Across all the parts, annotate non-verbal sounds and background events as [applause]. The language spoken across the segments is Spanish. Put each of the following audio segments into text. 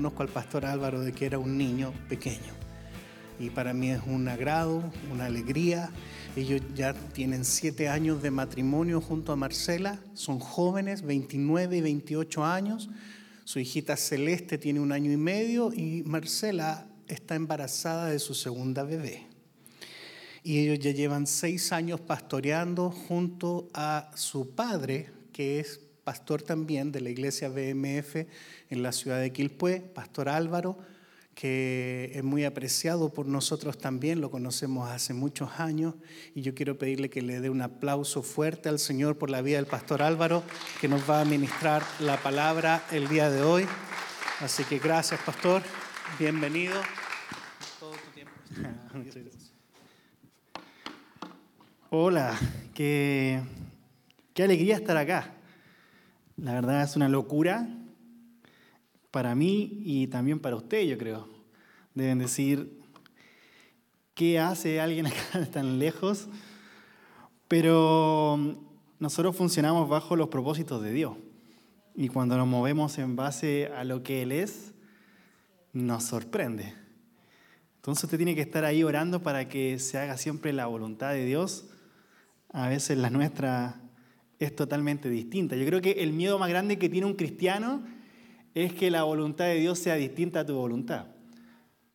conozco al pastor Álvaro de que era un niño pequeño. Y para mí es un agrado, una alegría. Ellos ya tienen siete años de matrimonio junto a Marcela, son jóvenes, 29 y 28 años. Su hijita Celeste tiene un año y medio y Marcela está embarazada de su segunda bebé. Y ellos ya llevan seis años pastoreando junto a su padre, que es pastor también de la iglesia BMF en la ciudad de Quilpué, Pastor Álvaro, que es muy apreciado por nosotros también, lo conocemos hace muchos años, y yo quiero pedirle que le dé un aplauso fuerte al Señor por la vida del Pastor Álvaro, que nos va a ministrar la palabra el día de hoy. Así que gracias, Pastor, bienvenido. [laughs] Hola, qué, qué alegría estar acá. La verdad es una locura para mí y también para usted, yo creo. Deben decir, ¿qué hace alguien [laughs] acá tan lejos? Pero nosotros funcionamos bajo los propósitos de Dios. Y cuando nos movemos en base a lo que Él es, nos sorprende. Entonces usted tiene que estar ahí orando para que se haga siempre la voluntad de Dios. A veces la nuestra es totalmente distinta. Yo creo que el miedo más grande que tiene un cristiano es que la voluntad de Dios sea distinta a tu voluntad.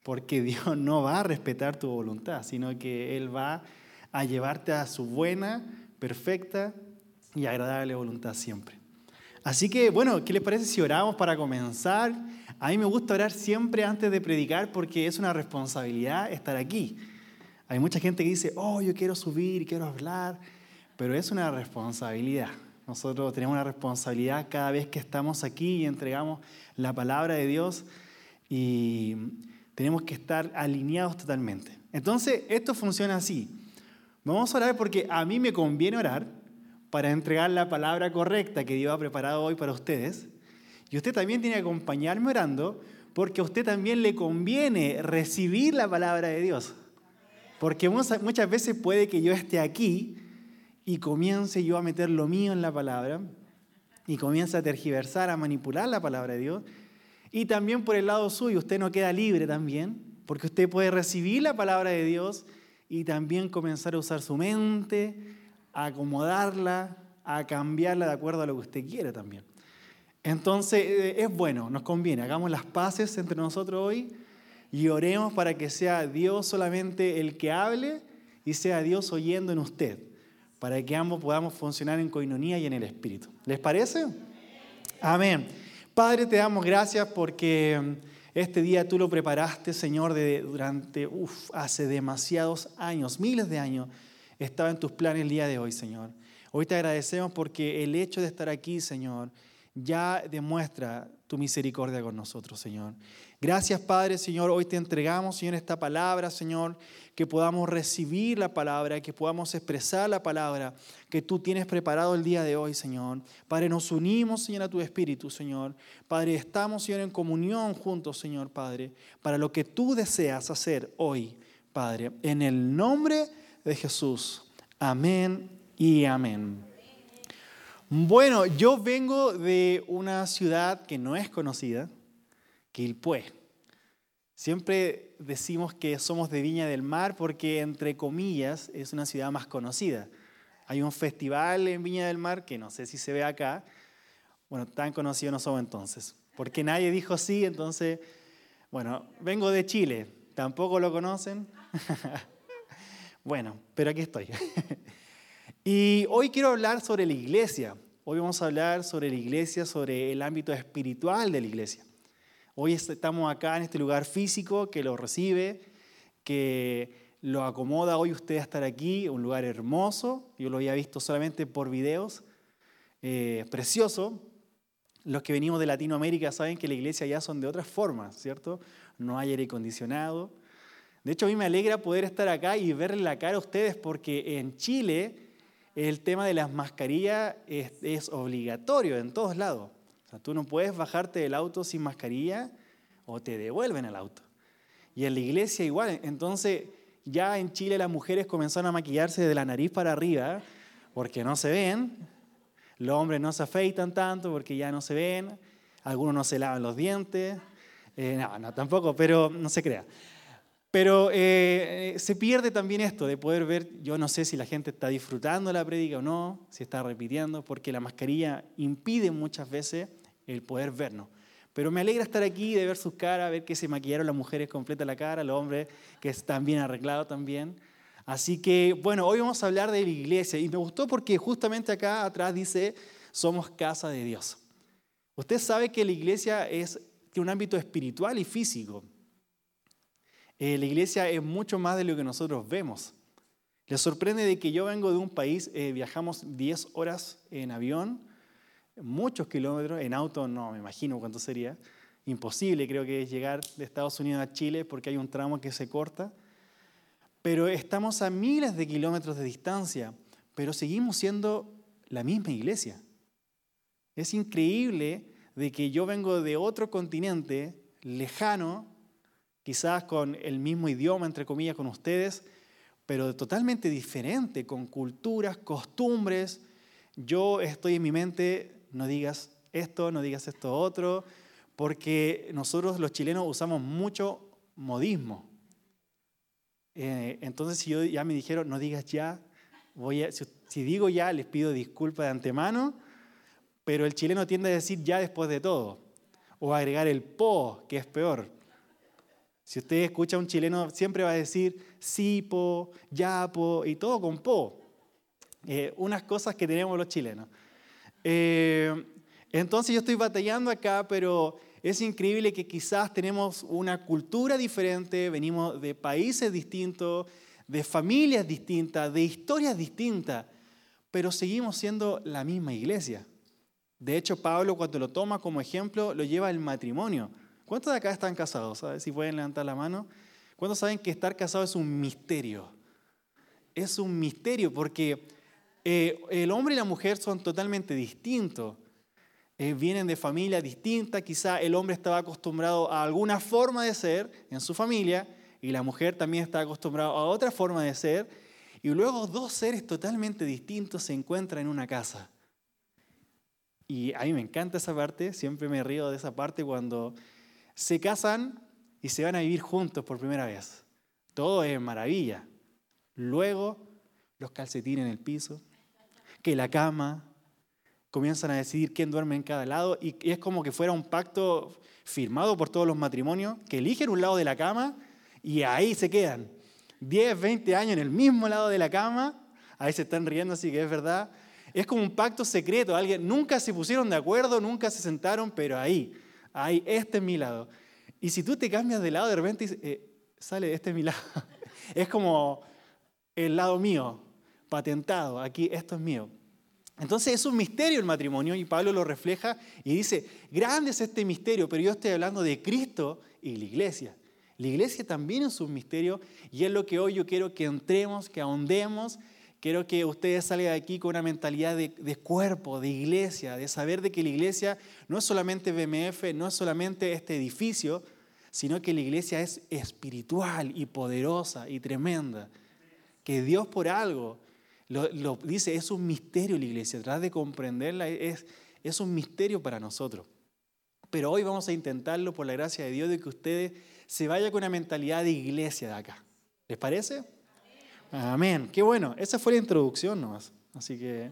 Porque [laughs] Dios no va a respetar tu voluntad, sino que Él va a llevarte a su buena, perfecta y agradable voluntad siempre. Así que, bueno, ¿qué les parece si oramos para comenzar? A mí me gusta orar siempre antes de predicar porque es una responsabilidad estar aquí. Hay mucha gente que dice, oh, yo quiero subir, quiero hablar, pero es una responsabilidad. Nosotros tenemos una responsabilidad cada vez que estamos aquí y entregamos la palabra de Dios y tenemos que estar alineados totalmente. Entonces, esto funciona así. Vamos a orar porque a mí me conviene orar para entregar la palabra correcta que Dios ha preparado hoy para ustedes. Y usted también tiene que acompañarme orando porque a usted también le conviene recibir la palabra de Dios. Porque muchas veces puede que yo esté aquí y comience yo a meter lo mío en la palabra y comience a tergiversar, a manipular la palabra de Dios. Y también por el lado suyo, usted no queda libre también, porque usted puede recibir la palabra de Dios y también comenzar a usar su mente, a acomodarla, a cambiarla de acuerdo a lo que usted quiere también. Entonces eh, es bueno, nos conviene, hagamos las paces entre nosotros hoy y oremos para que sea Dios solamente el que hable y sea Dios oyendo en usted, para que ambos podamos funcionar en coinonía y en el Espíritu. ¿Les parece? Amén. Padre, te damos gracias porque mm, este día tú lo preparaste, Señor, de, durante, hace demasiados años, miles de años, estaba en tus planes el día de hoy, Señor. Hoy te agradecemos porque el hecho de estar aquí, Señor, ya demuestra tu misericordia con nosotros, Señor. Gracias, Padre, Señor. Hoy te entregamos, Señor, esta palabra, Señor, que podamos recibir la palabra, que podamos expresar la palabra que tú tienes preparado el día de hoy, Señor. Padre, nos unimos, Señor, a tu Espíritu, Señor. Padre, estamos, Señor, en comunión juntos, Señor, Padre, para lo que tú deseas hacer hoy, Padre. En el nombre de Jesús. Amén y amén. Bueno, yo vengo de una ciudad que no es conocida, Quilpué. Siempre decimos que somos de Viña del Mar porque, entre comillas, es una ciudad más conocida. Hay un festival en Viña del Mar que no sé si se ve acá. Bueno, tan conocido no somos entonces. Porque nadie dijo sí, entonces, bueno, vengo de Chile. ¿Tampoco lo conocen? [laughs] bueno, pero aquí estoy. [laughs] Y hoy quiero hablar sobre la iglesia. Hoy vamos a hablar sobre la iglesia, sobre el ámbito espiritual de la iglesia. Hoy estamos acá en este lugar físico que lo recibe, que lo acomoda hoy usted a estar aquí, un lugar hermoso. Yo lo había visto solamente por videos, eh, precioso. Los que venimos de Latinoamérica saben que la iglesia ya son de otras formas, ¿cierto? No hay aire acondicionado. De hecho, a mí me alegra poder estar acá y verle la cara a ustedes porque en Chile el tema de las mascarillas es, obligatorio en todos lados. Tú no puedes bajarte del auto sin mascarilla o te devuelven el auto. Y en la iglesia igual. Entonces, ya en Chile las mujeres comenzaron a maquillarse de la nariz para arriba porque no se ven. Los hombres no se afeitan tanto porque ya no se ven. Algunos no se lavan los dientes. Eh, no, no, tampoco, pero no se crea. Pero eh, se pierde también esto de poder ver, yo no sé si la gente está disfrutando la prédica o no, si está repitiendo, porque la mascarilla impide muchas veces el poder vernos. Pero me alegra estar aquí, de ver sus caras, ver que se maquillaron las mujeres completa la cara, los hombres que están bien arreglados también. Así que, bueno, hoy vamos a hablar de la iglesia y me gustó porque justamente acá atrás dice, somos casa de Dios. Usted sabe que la iglesia es, tiene un ámbito espiritual y físico. Eh, la iglesia es mucho más de lo que nosotros vemos. Les sorprende de que yo vengo de un país, eh, viajamos 10 horas en avión, muchos kilómetros, en auto no me imagino cuánto sería, imposible creo que es llegar de Estados Unidos a Chile porque hay un tramo que se corta, pero estamos a miles de kilómetros de distancia, pero seguimos siendo la misma iglesia. Es increíble de que yo vengo de otro continente lejano, quizás con el mismo idioma, entre comillas, con ustedes, pero totalmente diferente, con culturas, costumbres. Yo estoy en mi mente no digas esto, no digas esto otro, porque nosotros los chilenos usamos mucho modismo. Eh, entonces, si yo ya me dijeron, no digas ya, voy a, si, digo ya, les pido disculpas de antemano, pero el chileno tiende a decir ya después de todo, o agregar el po, que es peor. Si usted escucha a un chileno, siempre va a decir sí, po, ya, po, y todo con po. Eh, unas cosas que tenemos los chilenos. Eh, entonces yo estoy batallando acá, pero es increíble que quizás tenemos una cultura diferente, venimos de países distintos, de familias distintas, de historias distintas, pero seguimos siendo la misma iglesia. De hecho, Pablo cuando lo toma como ejemplo, lo lleva al matrimonio. ¿Cuántos de acá están casados? ¿Sabes? Si pueden levantar la mano. ¿Cuántos saben que estar casado es un misterio? Es un misterio porque eh, el hombre y la mujer son totalmente distintos. Eh, vienen de familias distintas, quizá el hombre estaba acostumbrado a alguna forma de ser en su familia y la mujer también está acostumbrada a otra forma de ser. Y luego dos seres totalmente distintos se encuentran en una casa. Y a mí me encanta esa parte, siempre me río de esa parte cuando se casan y se van a vivir juntos por primera vez. Todo es maravilla. Luego los calcetines en el piso, que la cama, comienzan a decidir quién duerme en cada lado y es como que fuera un pacto firmado por todos los matrimonios que eligen un lado de la cama y ahí se quedan. 10, 20 años en el mismo lado de la cama, ahí se están riendo, así que es verdad. Es como un pacto secreto, alguien nunca se pusieron de acuerdo, nunca se sentaron, pero ahí, ahí, este es mi lado. Y si tú te cambias de lado, de repente eh, sale, este es mi lado. [laughs] es como el lado mío, patentado, aquí esto es mío. Entonces es un misterio el matrimonio y Pablo lo refleja y dice, grande es este misterio, pero yo estoy hablando de Cristo y la iglesia. La iglesia también es un misterio y es lo que hoy yo quiero que entremos, que ahondemos. Quiero que ustedes salgan de aquí con una mentalidad de, de, cuerpo, de iglesia, de saber de que la iglesia no es solamente BMF, no es solamente este edificio, sino que la iglesia es espiritual y poderosa y tremenda. Que Dios por algo lo, dice, es un misterio la iglesia, tratar de comprenderla es, es un misterio para nosotros. Pero hoy vamos a intentarlo por la gracia de Dios de que ustedes se vayan con una mentalidad de iglesia de acá. ¿Les parece? Amén. Qué bueno. Esa fue la introducción nomás. Así que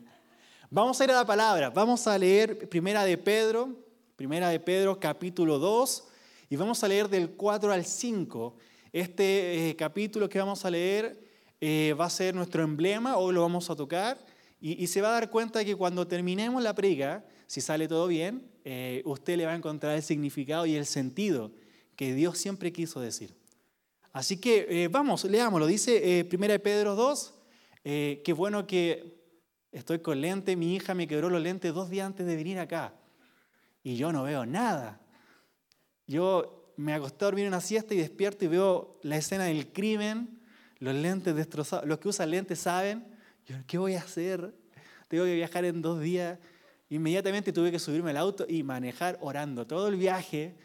vamos a ir a la palabra. Vamos a leer Primera de Pedro, Primera de Pedro capítulo 2 y vamos a leer del 4 al 5. Este eh, capítulo que vamos a leer eh, va a ser nuestro emblema, hoy lo vamos a tocar, y, se va a dar cuenta de que cuando terminemos la prega, si sale todo bien, eh, usted le va a encontrar el significado y el sentido que Dios siempre quiso decir. Así que eh, vamos, leámoslo. Dice 1 Pedro 2, qué bueno que estoy con lente, mi hija me quebró los lentes dos días antes de venir acá, y yo no veo nada. Yo me acosté a dormir una siesta y despierto y veo la escena del crimen, los lentes destrozados, los que usan lentes saben, ¿qué voy a hacer? Tengo que viajar en dos días. Inmediatamente tuve que subirme al auto y manejar orando todo el viaje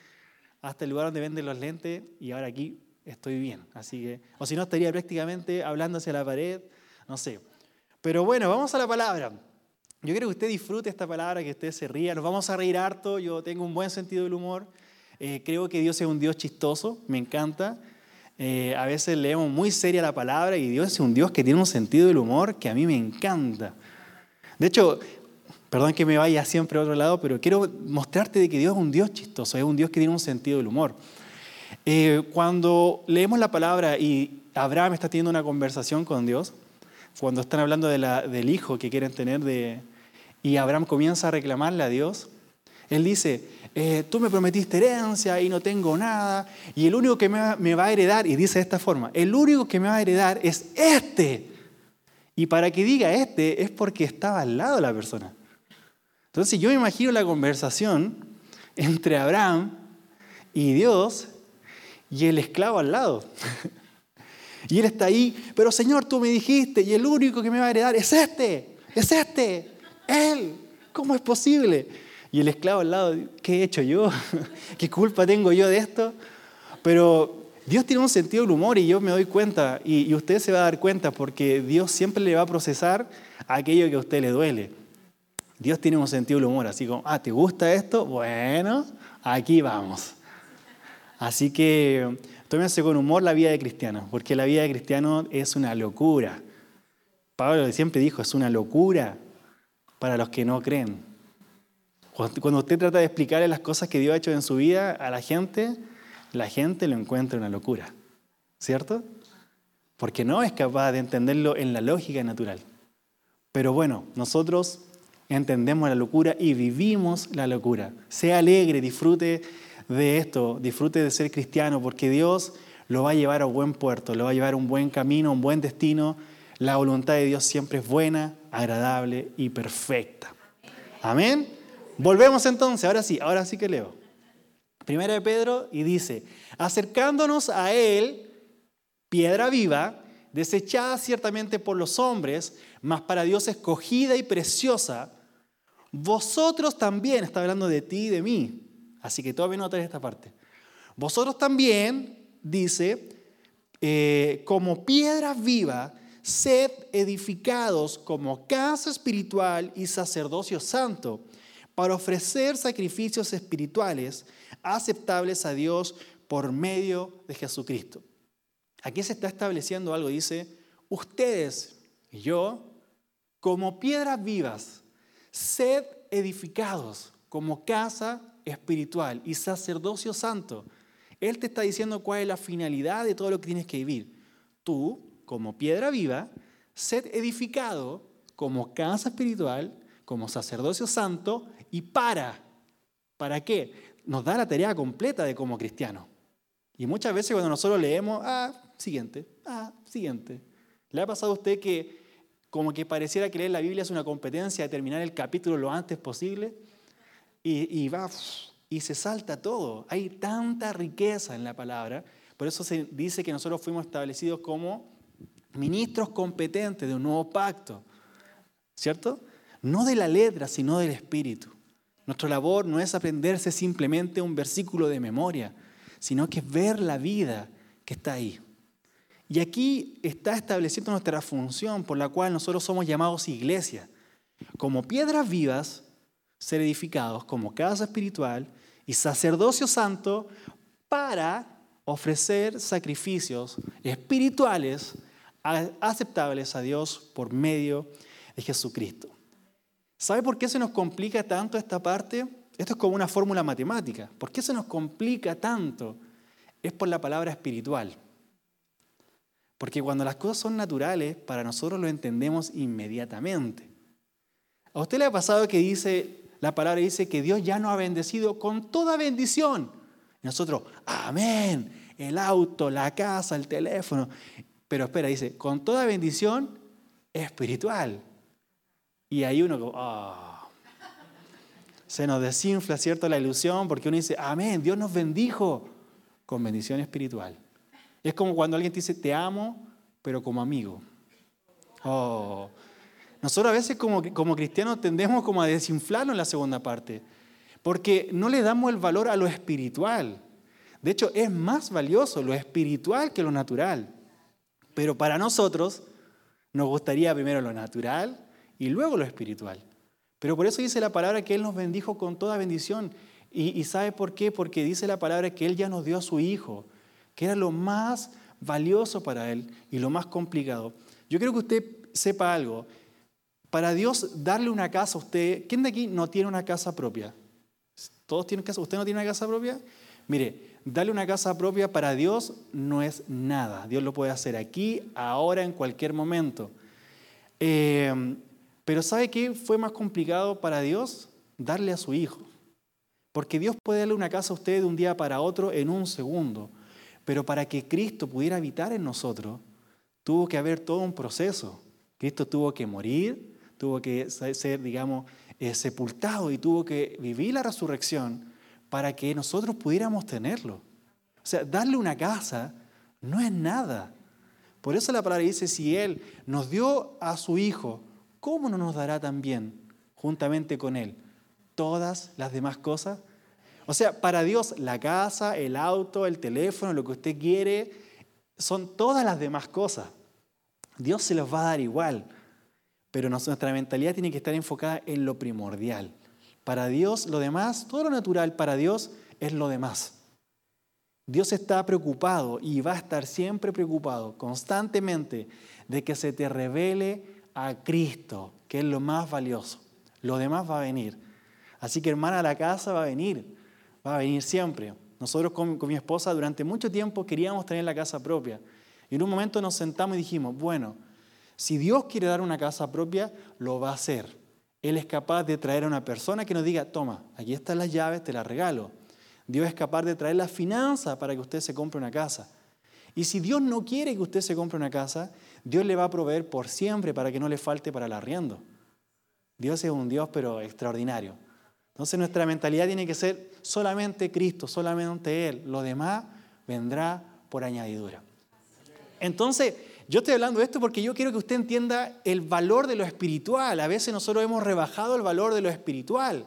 hasta el lugar donde venden los lentes y ahora aquí estoy bien. Así que, o si no, estaría prácticamente hablando hacia la pared, no sé. Pero bueno, vamos a la palabra. Yo quiero que usted disfrute esta palabra, que usted se ría. Nos vamos a reír harto. Yo tengo un buen sentido del humor. Eh, creo que Dios es un Dios chistoso, me encanta. Eh, a veces leemos muy seria la palabra y Dios es un Dios que tiene un sentido del humor que a mí me encanta. De hecho, perdón que me vaya siempre a otro lado, pero quiero mostrarte de que Dios es un Dios chistoso, es un Dios que tiene un sentido del humor. Eh, cuando leemos la palabra y Abraham está teniendo una conversación con Dios, cuando están hablando del hijo que quieren tener y Abraham comienza a reclamarle a Dios, él dice, eh, tú me prometiste herencia y no tengo nada, y el único que me, va a heredar, y dice de esta forma, el único que me va a heredar es este. Y para que diga este es porque estaba al lado de la persona. Entonces yo me imagino la conversación entre Abraham y Dios y el esclavo al lado. [laughs] Y él está ahí, pero Señor, tú me dijiste, y el único que me va a heredar es este, es este, él. ¿Cómo es posible? Y el esclavo al lado, ¿qué he hecho yo? [laughs] ¿Qué culpa tengo yo de esto? Pero Dios tiene un sentido del humor y yo me doy cuenta, y, usted se va a dar cuenta, porque Dios siempre le va a procesar aquello que a usted le duele. Dios tiene un sentido del humor, así como, ah, ¿te gusta esto? Bueno, aquí vamos. Así que tómense con humor la vida de cristiano, porque la vida de cristiano es una locura. Pablo siempre dijo, es una locura para los que no creen. Cuando usted trata de explicarle las cosas que Dios ha hecho en su vida a la gente, la gente lo encuentra una locura, ¿cierto? Porque no es capaz de entenderlo en la lógica natural. Pero bueno, nosotros entendemos la locura y vivimos la locura. Sea alegre, disfrute de esto, disfrute de ser cristiano, porque Dios lo va a llevar a buen puerto, lo va a llevar a un buen camino, un buen destino. La voluntad de Dios siempre es buena, agradable y perfecta. Amén. Volvemos entonces, ahora sí, ahora sí que leo. Primera de Pedro y dice, acercándonos a Él, piedra viva, desechada ciertamente por los hombres, mas para Dios escogida y preciosa, vosotros también, está hablando de ti y de mí, así que todavía no esta parte. Vosotros también, dice, eh, como piedra viva, sed edificados como casa espiritual y sacerdocio santo, para ofrecer sacrificios espirituales aceptables a Dios por medio de Jesucristo. Aquí se está estableciendo algo, dice, ustedes y yo, como piedras vivas, sed edificados como casa espiritual y sacerdocio santo. Él te está diciendo cuál es la finalidad de todo lo que tienes que vivir. Tú, como piedra viva, sed edificado como casa espiritual, como sacerdocio santo y para. ¿Para qué? Nos da la tarea completa de como cristiano. Y muchas veces cuando nosotros leemos, ah, siguiente, ah, siguiente. ¿Le ha pasado a usted que como que pareciera que leer la Biblia es una competencia de terminar el capítulo lo antes posible? Y, va y se salta todo. Hay tanta riqueza en la palabra. Por eso se dice que nosotros fuimos establecidos como ministros competentes de un nuevo pacto. ¿Cierto? No de la letra, sino del espíritu. Nuestra labor no es aprenderse simplemente un versículo de memoria, sino que es ver la vida que está ahí. Y aquí está estableciendo nuestra función por la cual nosotros somos llamados iglesia. Como piedras vivas, ser edificados como casa espiritual y sacerdocio santo para ofrecer sacrificios espirituales aceptables a Dios por medio de Jesucristo. ¿Sabe por qué se nos complica tanto esta parte? Esto es como una fórmula matemática. ¿Por qué se nos complica tanto? Es por la palabra espiritual. Porque cuando las cosas son naturales, para nosotros lo entendemos inmediatamente. ¿A usted le ha pasado que dice, la palabra dice que Dios ya nos ha bendecido con toda bendición? Y nosotros, amén, el auto, la casa, el teléfono. Pero espera, dice, con toda bendición espiritual. Y hay uno que, oh, se nos desinfla, ¿cierto? La ilusión porque uno dice, amén, Dios nos bendijo con bendición espiritual. Es como cuando alguien te dice, te amo, pero como amigo. Oh. Nosotros a veces como, como cristianos tendemos como a desinflarnos en la segunda parte, porque no le damos el valor a lo espiritual. De hecho, es más valioso lo espiritual que lo natural. Pero para nosotros nos gustaría primero lo natural y luego lo espiritual. Pero por eso dice la palabra que Él nos bendijo con toda bendición Y, ¿sabe por qué? Porque dice la palabra que Él ya nos dio a su Hijo, que era lo más valioso para Él y lo más complicado. Yo quiero que usted sepa algo. Para Dios darle una casa a usted, ¿quién de aquí no tiene una casa propia? ¿Todos tienen casa? ¿Usted no tiene una casa propia? Mire, darle una casa propia para Dios no es nada. Dios lo puede hacer aquí, ahora, en cualquier momento. Eh, pero ¿sabe qué fue más complicado para Dios? Darle a su hijo. Porque Dios puede darle una casa a usted de un día para otro en un segundo. Pero para que Cristo pudiera habitar en nosotros, tuvo que haber todo un proceso. Cristo tuvo que morir, tuvo que ser, digamos, eh, sepultado y tuvo que vivir la resurrección para que nosotros pudiéramos tenerlo. O sea, darle una casa no es nada. Por eso la palabra dice, si Él nos dio a su Hijo, ¿cómo no nos dará también, juntamente con Él, todas las demás cosas? O sea, para Dios la casa, el auto, el teléfono, lo que usted quiere, son todas las demás cosas. Dios se los va a dar igual, pero nuestra mentalidad tiene que estar enfocada en lo primordial. Para Dios lo demás, todo lo natural para Dios es lo demás. Dios está preocupado y va a estar siempre preocupado constantemente de que se te revele a Cristo, que es lo más valioso. Lo demás va a venir. Así que hermana, la casa va a venir, va a venir siempre. Nosotros con, con mi esposa durante mucho tiempo queríamos tener la casa propia. Y en un momento nos sentamos y dijimos, bueno, si Dios quiere dar una casa propia, lo va a hacer. Él es capaz de traer a una persona que nos diga, toma, aquí están las llaves, te las regalo. Dios es capaz de traer la finanza para que usted se compre una casa. Y si Dios no quiere que usted se compre una casa, Dios le va a proveer por siempre para que no le falte para el arriendo. Dios es un Dios pero extraordinario. Entonces nuestra mentalidad tiene que ser solamente Cristo, solamente Él. Lo demás vendrá por añadidura. Entonces, yo estoy hablando de esto porque yo quiero que usted entienda el valor de lo espiritual. A veces nosotros hemos rebajado el valor de lo espiritual.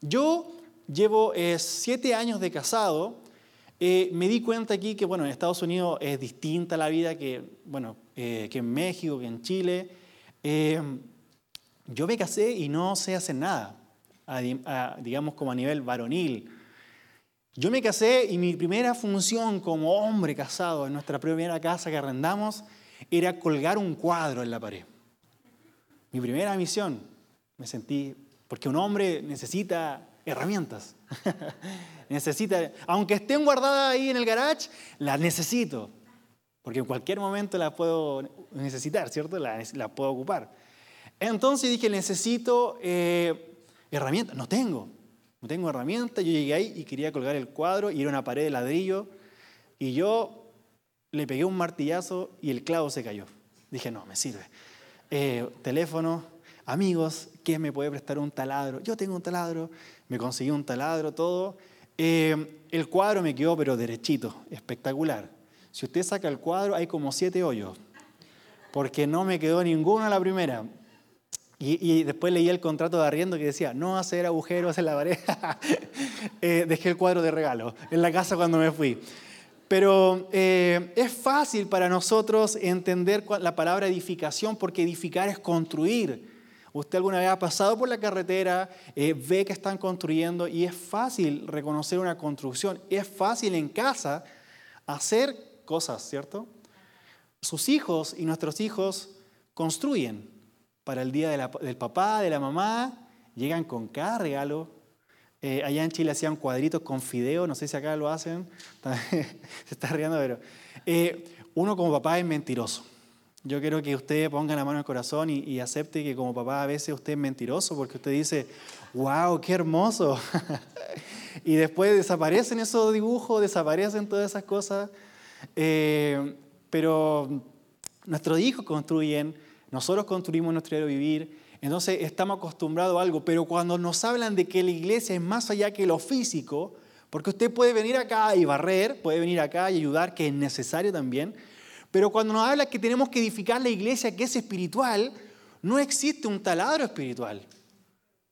Yo llevo eh, siete años de casado. Eh, me di cuenta aquí que, bueno, en Estados Unidos es distinta la vida que, bueno, eh, que en México, que en Chile. yo me casé y no sé hacer nada, digamos como a nivel varonil. Yo me casé y mi primera función como hombre casado en nuestra primera casa que arrendamos era colgar un cuadro en la pared. Mi primera misión, me sentí, porque un hombre necesita herramientas. [laughs] necesita, aunque estén guardadas ahí en el garage, las necesito, porque en cualquier momento las puedo necesitar, ¿cierto? Las, puedo ocupar. Entonces dije, necesito eh, herramientas, no tengo. No tengo herramienta, yo llegué ahí y quería colgar el cuadro y era una pared de ladrillo y yo le pegué un martillazo y el clavo se cayó. Dije, no, me sirve. Eh, teléfono, amigos, ¿quién me puede prestar un taladro? Yo tengo un taladro, me conseguí un taladro, todo. Eh, el cuadro me quedó pero derechito, espectacular. Si usted saca el cuadro hay como siete hoyos, porque no me quedó ninguno a la primera. Y, después leí el contrato de arriendo que decía, no hacer agujeros en la pared. [laughs] Eh, dejé el cuadro de regalo en la casa cuando me fui. Pero eh, es fácil para nosotros entender la palabra edificación porque edificar es construir. Usted alguna vez ha pasado por la carretera, eh, ve que están construyendo y es fácil reconocer una construcción. Es fácil en casa hacer cosas, ¿cierto? Sus hijos y nuestros hijos construyen para el día del papá, de la mamá, llegan con cada regalo. Eh, allá en Chile hacían cuadritos con fideo, no sé si acá lo hacen, [laughs] se está riendo, pero eh, uno como papá es mentiroso. Yo quiero que usted ponga la mano el corazón y, y, acepte que como papá a veces usted es mentiroso porque usted dice, wow, qué hermoso. [laughs] y después desaparecen esos dibujos, desaparecen todas esas cosas. Eh, pero nuestros hijos construyen nosotros construimos nuestro diario vivir, entonces estamos acostumbrados a algo, pero cuando nos hablan de que la iglesia es más allá que lo físico, porque usted puede venir acá y barrer, puede venir acá y ayudar, que es necesario también, pero cuando nos habla que tenemos que edificar la iglesia que es espiritual, no existe un taladro espiritual.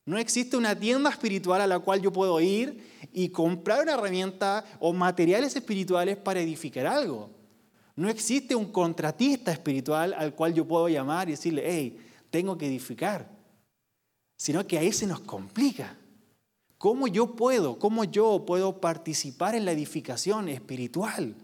No existe una tienda espiritual a la cual yo puedo ir y comprar una herramienta o materiales espirituales para edificar algo. No existe un contratista espiritual al cual yo puedo llamar y decirle, hey, tengo que edificar. Sino que ahí se nos complica. ¿Cómo yo puedo, cómo yo puedo participar en la edificación espiritual?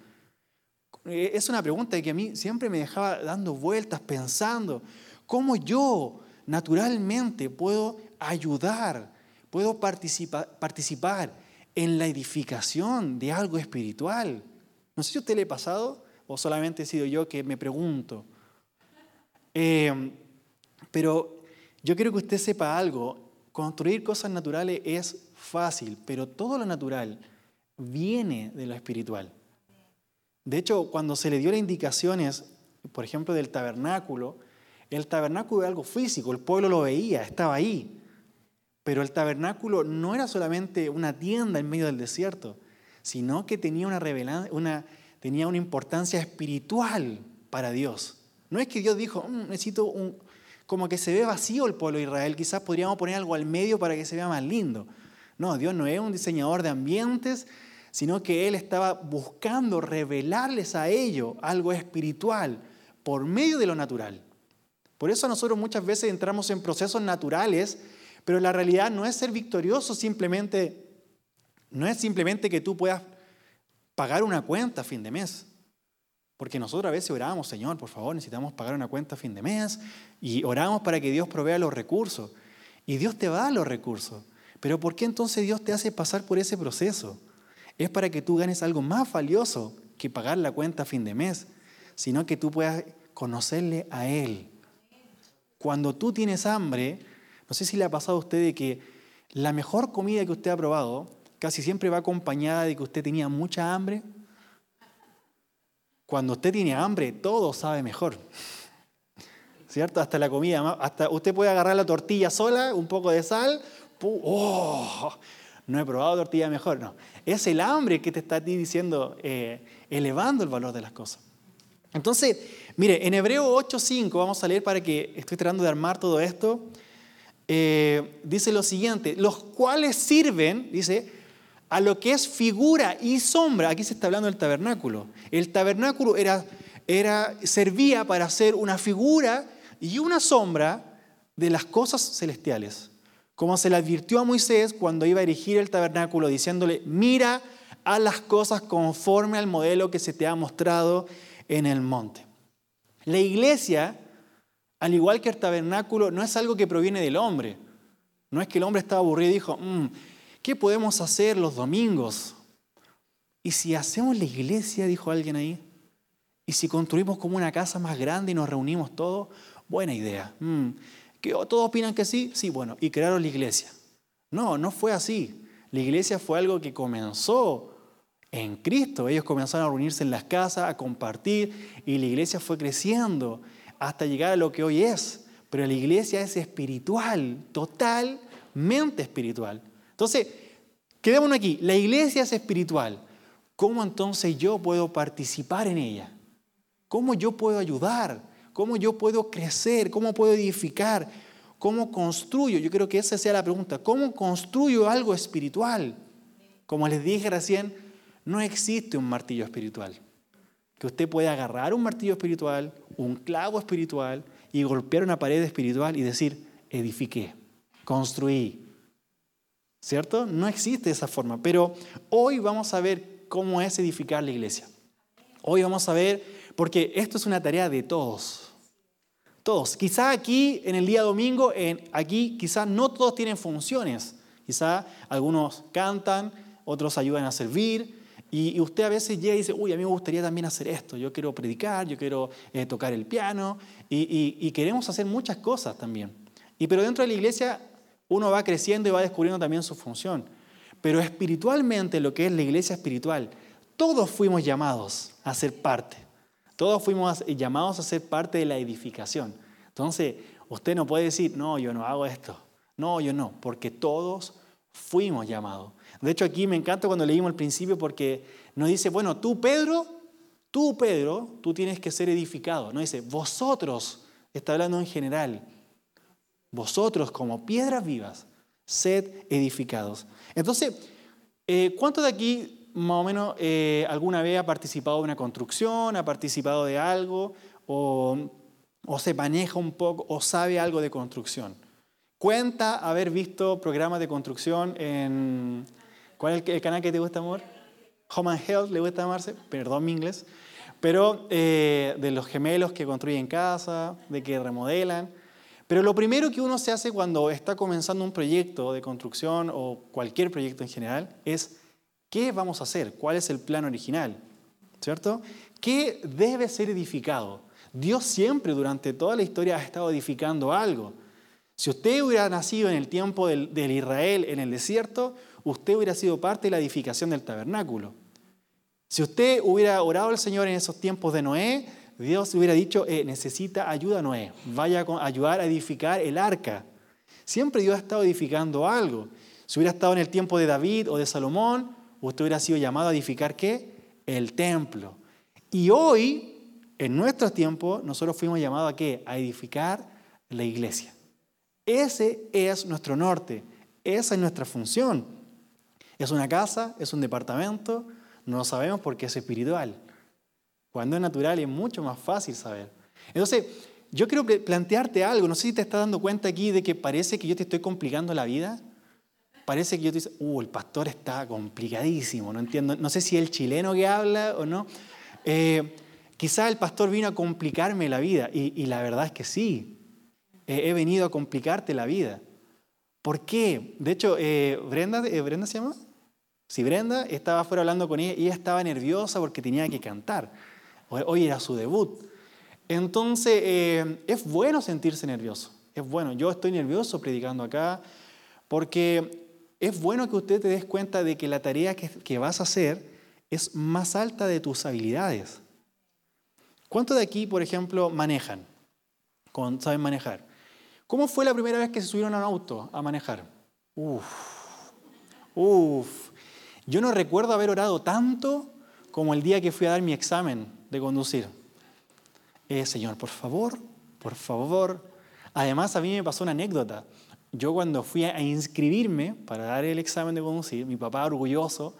Eh, es una pregunta que a mí siempre me dejaba dando vueltas, pensando, ¿cómo yo naturalmente puedo ayudar, puedo participar, en la edificación de algo espiritual? No sé si a usted le ha pasado o solamente he sido yo que me pregunto. Eh, pero yo quiero que usted sepa algo. Construir cosas naturales es fácil, pero todo lo natural viene de lo espiritual. De hecho, cuando se le dio las indicaciones, por ejemplo, del tabernáculo, el tabernáculo era algo físico, el pueblo lo veía, estaba ahí. Pero el tabernáculo no era solamente una tienda en medio del desierto, sino que tenía una, una, tenía una importancia espiritual para Dios. No es que Dios dijo, mm, necesito un, como que se ve vacío el pueblo de Israel, quizás podríamos poner algo al medio para que se vea más lindo. No, Dios no es un diseñador de ambientes, sino que Él estaba buscando revelarles a ellos algo espiritual por medio de lo natural. Por eso nosotros muchas veces entramos en procesos naturales, pero la realidad no es ser victorioso simplemente, no es simplemente que tú puedas pagar una cuenta a fin de mes. Porque nosotros a veces oramos, Señor, por favor, necesitamos pagar una cuenta a fin de mes y oramos para que Dios provea los recursos. Y Dios te va a dar los recursos. Pero ¿por qué entonces Dios te hace pasar por ese proceso? Es para que tú ganes algo más valioso que pagar la cuenta a fin de mes, sino que tú puedas conocerle a Él. Cuando tú tienes hambre, no sé si le ha pasado a usted de que la mejor comida que usted ha probado casi siempre va acompañada de que usted tenía mucha hambre. Cuando usted tiene hambre, todo sabe mejor. ¿Cierto? Hasta la comida, hasta usted puede agarrar la tortilla sola, un poco de sal, ¡oh! No he probado tortilla mejor, no. Es el hambre que te está diciendo, eh, elevando el valor de las cosas. Entonces, mire, en Hebreo 8.5, vamos a leer para que estoy tratando de armar todo esto, eh, dice lo siguiente, los cuales sirven, dice, a lo que es figura y sombra, aquí se está hablando del tabernáculo. El tabernáculo era, era, servía para hacer una figura y una sombra de las cosas celestiales, como se le advirtió a Moisés cuando iba a erigir el tabernáculo, diciéndole, mira a las cosas conforme al modelo que se te ha mostrado en el monte. La iglesia, al igual que el tabernáculo, no es algo que proviene del hombre. No es que el hombre estaba aburrido y dijo, mm, ¿qué podemos hacer los domingos? Y si hacemos la iglesia, dijo alguien ahí, y si construimos como una casa más grande y nos reunimos todos, buena idea. Mm, ¿Que ¿Todos opinan que sí? Sí, bueno, y crearon la iglesia. No, no fue así. La iglesia fue algo que comenzó en Cristo. Ellos comenzaron a reunirse en las casas, a compartir, y la iglesia fue creciendo hasta llegar a lo que hoy es. Pero la iglesia es espiritual, totalmente espiritual. Entonces, quedémonos aquí. La iglesia es espiritual. ¿Cómo entonces yo puedo participar en ella? ¿Cómo yo puedo ayudar? ¿Cómo yo puedo crecer? ¿Cómo puedo edificar? ¿Cómo construyo? Yo creo que esa sea la pregunta. ¿Cómo construyo algo espiritual? Como les dije recién, no existe un martillo espiritual. Que usted pueda agarrar un martillo espiritual, un clavo espiritual y golpear una pared espiritual y decir, edifiqué, construí. ¿Cierto? No existe esa forma. Pero hoy vamos a ver cómo es edificar la iglesia. Hoy vamos a ver, porque esto es una tarea de todos. Todos. Quizá aquí, en el día domingo, aquí quizá no todos tienen funciones. Quizá algunos cantan, otros ayudan a servir, y, usted a veces llega y dice, uy, a mí me gustaría también hacer esto, yo quiero predicar, yo quiero eh, tocar el piano, y, queremos hacer muchas cosas también. Y pero dentro de la iglesia uno va creciendo y va descubriendo también su función. Pero espiritualmente, lo que es la iglesia espiritual, todos fuimos llamados a ser parte. Todos fuimos llamados a ser parte de la edificación. Entonces, usted no puede decir, no, yo no hago esto. No, yo no, porque todos fuimos llamados. De hecho, aquí me encanta cuando leímos al principio porque nos dice, bueno, tú Pedro, tú Pedro, tú tienes que ser edificado. No dice, vosotros, está hablando en general, vosotros como piedras vivas, sed edificados. Entonces, eh, ¿cuántos de aquí más o menos eh, alguna vez ha participado de una construcción, ha participado de algo, o, o se maneja un poco, o sabe algo de construcción? cuenta haber visto programas de construcción en... ¿Cuál es el, canal que te gusta, amor? Home and Health, ¿le gusta llamarse? Perdón mi inglés. Pero eh, de los gemelos que construyen casa, de que remodelan. Pero lo primero que uno se hace cuando está comenzando un proyecto de construcción o cualquier proyecto en general es ¿qué vamos a hacer? ¿Cuál es el plan original? ¿Cierto? ¿Qué debe ser edificado? Dios siempre durante toda la historia ha estado edificando algo. Si usted hubiera nacido en el tiempo del, Israel en el desierto, usted hubiera sido parte de la edificación del tabernáculo. Si usted hubiera orado al Señor en esos tiempos de Noé, Dios hubiera dicho, eh, necesita ayuda Noé, vaya a ayudar a edificar el arca. Siempre Dios ha estado edificando algo. Si hubiera estado en el tiempo de David o de Salomón, usted hubiera sido llamado a edificar qué? El templo. Y hoy, en nuestros tiempos, nosotros fuimos llamados a qué? A edificar la iglesia. Ese es nuestro norte, esa es nuestra función. ¿Es una casa? ¿Es un departamento? No lo sabemos porque es espiritual. Cuando es natural es mucho más fácil saber. Entonces, yo quiero plantearte algo. No sé si te estás dando cuenta aquí de que parece que yo te estoy complicando la vida. Parece que yo te digo, uh, el pastor está complicadísimo. No entiendo. No sé si es el chileno que habla o no. Eh, quizá el pastor vino a complicarme la vida. Y, la verdad es que sí. he venido a complicarte la vida. ¿Por qué? De hecho, eh, Brenda, eh, ¿Brenda se llama? Si Brenda estaba afuera hablando con ella ella estaba nerviosa porque tenía que cantar. Hoy era su debut. Entonces, eh, es bueno sentirse nervioso. Es bueno. Yo estoy nervioso predicando acá porque es bueno que usted te des cuenta de que la tarea que, vas a hacer es más alta de tus habilidades. ¿Cuántos de aquí, por ejemplo, manejan? ¿Saben manejar? ¿Cómo fue la primera vez que se subieron a un auto a manejar? Uf, uf, yo no recuerdo haber orado tanto como el día que fui a dar mi examen de conducir. Eh, señor, por favor, por favor. Además, a mí me pasó una anécdota. Yo cuando fui a inscribirme para dar el examen de conducir, mi papá orgulloso,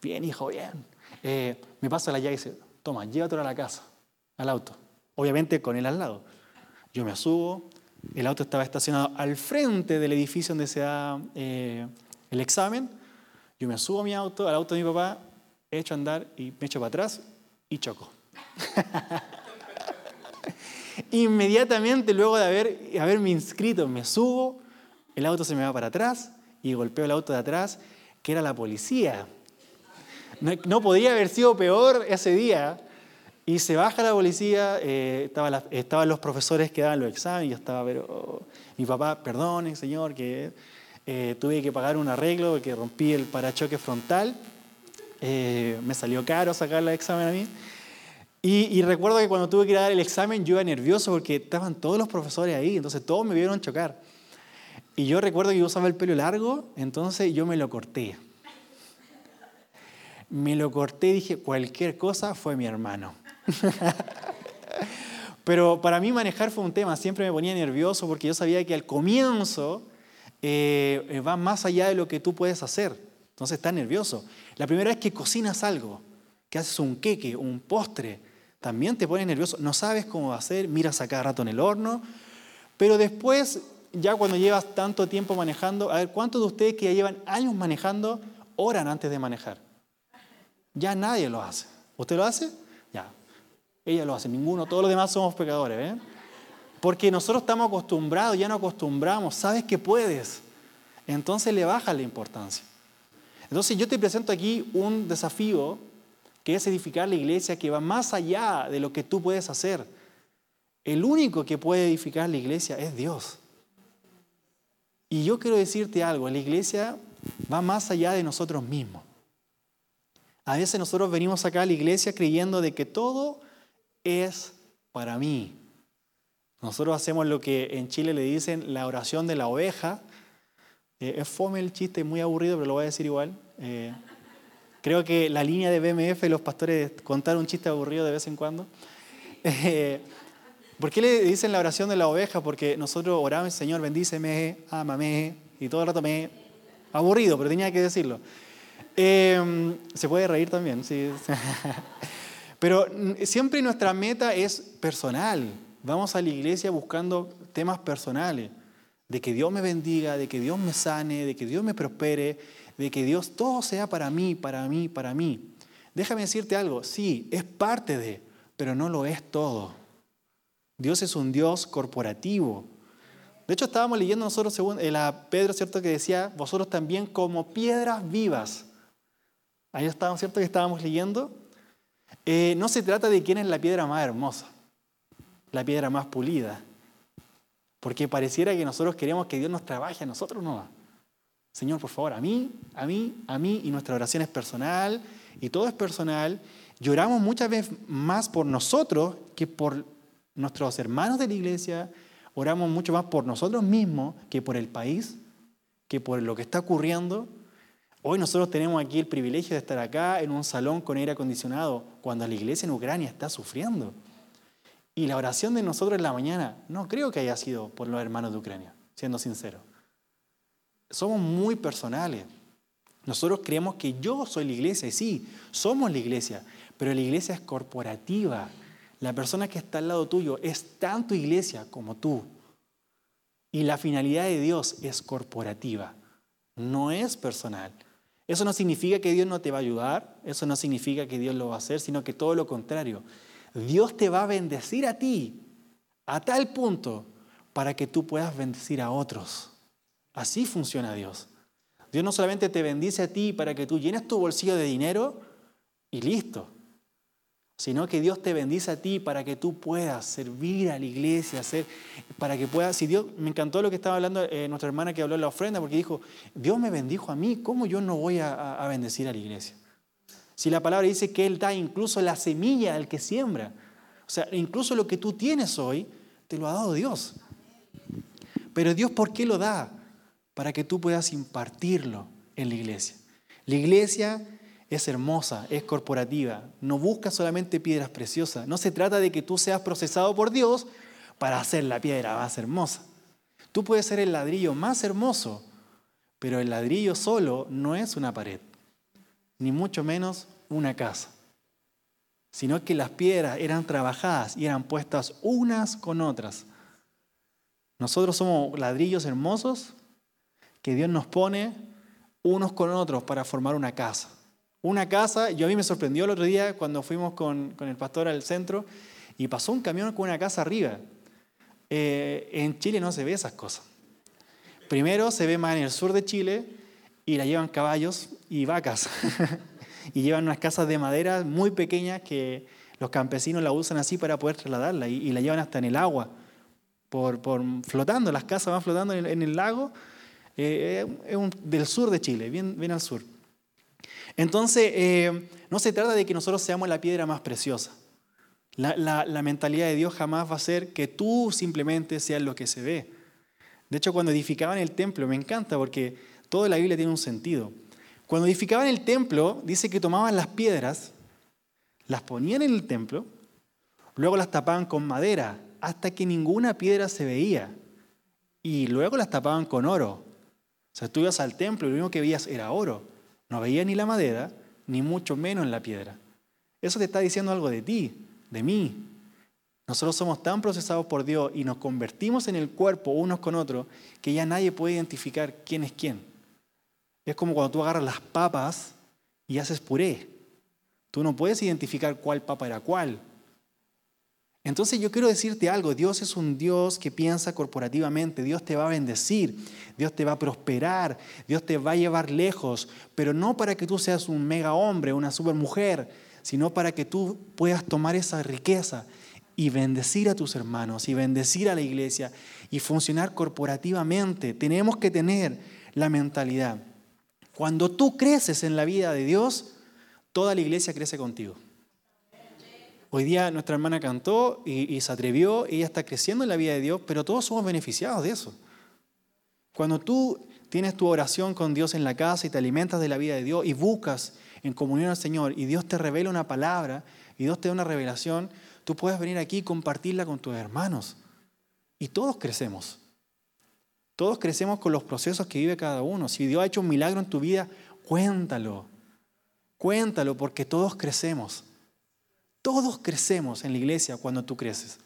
bien hijo, bien, eh, me pasa la llave y dice, toma, llévatelo a la casa, al auto. Obviamente con él al lado. Yo me subo, el auto estaba estacionado al frente del edificio donde se da eh, el examen, yo me subo a mi auto, al auto de mi papá, echo a andar y me echo para atrás y choco. [laughs] Inmediatamente luego de haber, haberme inscrito, me subo, el auto se me va para atrás y golpeo el auto de atrás, que era la policía. No, podía haber sido peor ese día. Y se baja la policía, eh, estaban los profesores que daban los exámenes, yo estaba, pero oh, mi papá, perdone, señor, que eh, tuve que pagar un arreglo porque rompí el parachoque frontal. Eh, me salió caro sacar el examen a mí. Y, recuerdo que cuando tuve que dar el examen yo iba nervioso porque estaban todos los profesores ahí, entonces todos me vieron chocar. Y yo recuerdo que yo usaba el pelo largo, entonces yo me lo corté. Me lo corté y dije, cualquier cosa fue mi hermano. [laughs] Pero para mí manejar fue un tema, siempre me ponía nervioso porque yo sabía que al comienzo eh, va más allá de lo que tú puedes hacer. Entonces estás nervioso. La primera vez que cocinas algo, que haces un queque, un postre, también te pones nervioso. No sabes cómo va a ser, miras a cada rato en el horno. Pero después, ya cuando llevas tanto tiempo manejando, a ver, ¿cuántos de ustedes que ya llevan años manejando oran antes de manejar? Ya nadie lo hace. ¿Usted lo hace? Ya. Ella lo hace, ninguno. Todos los demás somos pecadores. ¿eh? Porque nosotros estamos acostumbrados, ya no acostumbramos, sabes que puedes. Entonces le baja la importancia. Entonces yo te presento aquí un desafío que es edificar la iglesia que va más allá de lo que tú puedes hacer. El único que puede edificar la iglesia es Dios. Y yo quiero decirte algo, la iglesia va más allá de nosotros mismos. A veces nosotros venimos acá a la iglesia creyendo de que todo es para mí, nosotros hacemos lo que en Chile le dicen la oración de la oveja. Eh, es fome el chiste, muy aburrido, pero lo voy a decir igual. Eh, creo que la línea de BMF, los pastores, contar un chiste aburrido de vez en cuando. [laughs] Eh, ¿Por qué le dicen la oración de la oveja? Porque nosotros oramos, Señor, bendíceme, ámame, y todo el rato me... Aburrido, pero tenía que decirlo. se puede reír también, sí. [laughs] pero siempre nuestra meta es personal. Vamos a la iglesia buscando temas personales, de que Dios me bendiga, de que Dios me sane, de que Dios me prospere, de que Dios todo sea para mí, para mí, para mí. Déjame decirte algo, sí, es parte de, pero no lo es todo. Dios es un Dios corporativo. De hecho, estábamos leyendo nosotros, según el Pedro, ¿cierto? Que decía, vosotros también como piedras vivas. Ahí estábamos, ¿cierto? Que estábamos leyendo. Eh, no se trata de quién es la piedra más hermosa, la piedra más pulida. Porque pareciera que nosotros queremos que Dios nos trabaje, a nosotros no. Señor, por favor, a mí, a mí, a mí, y nuestra oración es personal, y todo es personal. Lloramos muchas veces más por nosotros que por nuestros hermanos de la iglesia, oramos mucho más por nosotros mismos que por el país, que por lo que está ocurriendo. Hoy nosotros tenemos aquí el privilegio de estar acá en un salón con aire acondicionado, cuando la iglesia en Ucrania está sufriendo. Y la oración de nosotros en la mañana no creo que haya sido por los hermanos de Ucrania, siendo sincero. Somos muy personales. Nosotros creemos que yo soy la iglesia, y sí, somos la iglesia, pero la iglesia es corporativa. La persona que está al lado tuyo es tanto iglesia como tú. Y la finalidad de Dios es corporativa, no es personal. Eso no significa que Dios no te va a ayudar, eso no significa que Dios lo va a hacer, sino que todo lo contrario. Dios te va a bendecir a ti a tal punto para que tú puedas bendecir a otros. Así funciona Dios. Dios no solamente te bendice a ti para que tú llenes tu bolsillo de dinero y listo, sino que Dios te bendice a ti para que tú puedas servir a la iglesia, hacer, para que puedas, si Dios, me encantó lo que estaba hablando eh, nuestra hermana que habló en la ofrenda, porque dijo, Dios me bendijo a mí, ¿cómo yo no voy a, a bendecir a la iglesia? Si la palabra dice que Él da incluso la semilla al que siembra, o sea, incluso lo que tú tienes hoy, te lo ha dado Dios. Pero Dios, ¿por qué lo da? Para que tú puedas impartirlo en la iglesia. La iglesia es hermosa, es corporativa, no busca solamente piedras preciosas. No se trata de que tú seas procesado por Dios para hacer la piedra más hermosa. Tú puedes ser el ladrillo más hermoso, pero el ladrillo solo no es una pared, ni mucho menos una casa, sino que las piedras eran trabajadas y eran puestas unas con otras. Nosotros somos ladrillos hermosos que Dios nos pone unos con otros para formar una casa. Una casa, yo a mí me sorprendió el otro día cuando fuimos con, el pastor al centro y pasó un camión con una casa arriba. Eh, en Chile no se ve esas cosas. Primero se ve más en el sur de Chile y la llevan caballos y vacas. [laughs] y llevan unas casas de madera muy pequeñas que los campesinos la usan así para poder trasladarla y, la llevan hasta en el agua, por, flotando, las casas van flotando en el, lago, eh, es del sur de Chile, bien, bien al sur. Entonces, eh, no se trata de que nosotros seamos la piedra más preciosa. La, mentalidad de Dios jamás va a ser que tú simplemente seas lo que se ve. De hecho, cuando edificaban el templo, me encanta porque toda la Biblia tiene un sentido. Cuando edificaban el templo, dice que tomaban las piedras, las ponían en el templo, luego las tapaban con madera hasta que ninguna piedra se veía. Y luego las tapaban con oro. O sea, tú ibas al templo y lo único que veías era oro. No veía ni la madera, ni mucho menos la piedra. Eso te está diciendo algo de ti, de mí. Nosotros somos tan procesados por Dios y nos convertimos en el cuerpo unos con otros que ya nadie puede identificar quién es quién. Es como cuando tú agarras las papas y haces puré. Tú no puedes identificar cuál papa era cuál. Entonces yo quiero decirte algo, Dios es un Dios que piensa corporativamente, Dios te va a bendecir, Dios te va a prosperar, Dios te va a llevar lejos, pero no para que tú seas un mega hombre, una super mujer, sino para que tú puedas tomar esa riqueza y bendecir a tus hermanos y bendecir a la iglesia y funcionar corporativamente. Tenemos que tener la mentalidad. Cuando tú creces en la vida de Dios, toda la iglesia crece contigo. Hoy día nuestra hermana cantó y, se atrevió, ella está creciendo en la vida de Dios, pero todos somos beneficiados de eso. Cuando tú tienes tu oración con Dios en la casa y te alimentas de la vida de Dios y buscas en comunión al Señor y Dios te revela una palabra y Dios te da una revelación, tú puedes venir aquí y compartirla con tus hermanos. Y todos crecemos. Todos crecemos con los procesos que vive cada uno. Si Dios ha hecho un milagro en tu vida, cuéntalo. Cuéntalo porque todos crecemos. Todos crecemos en la iglesia cuando tú creces.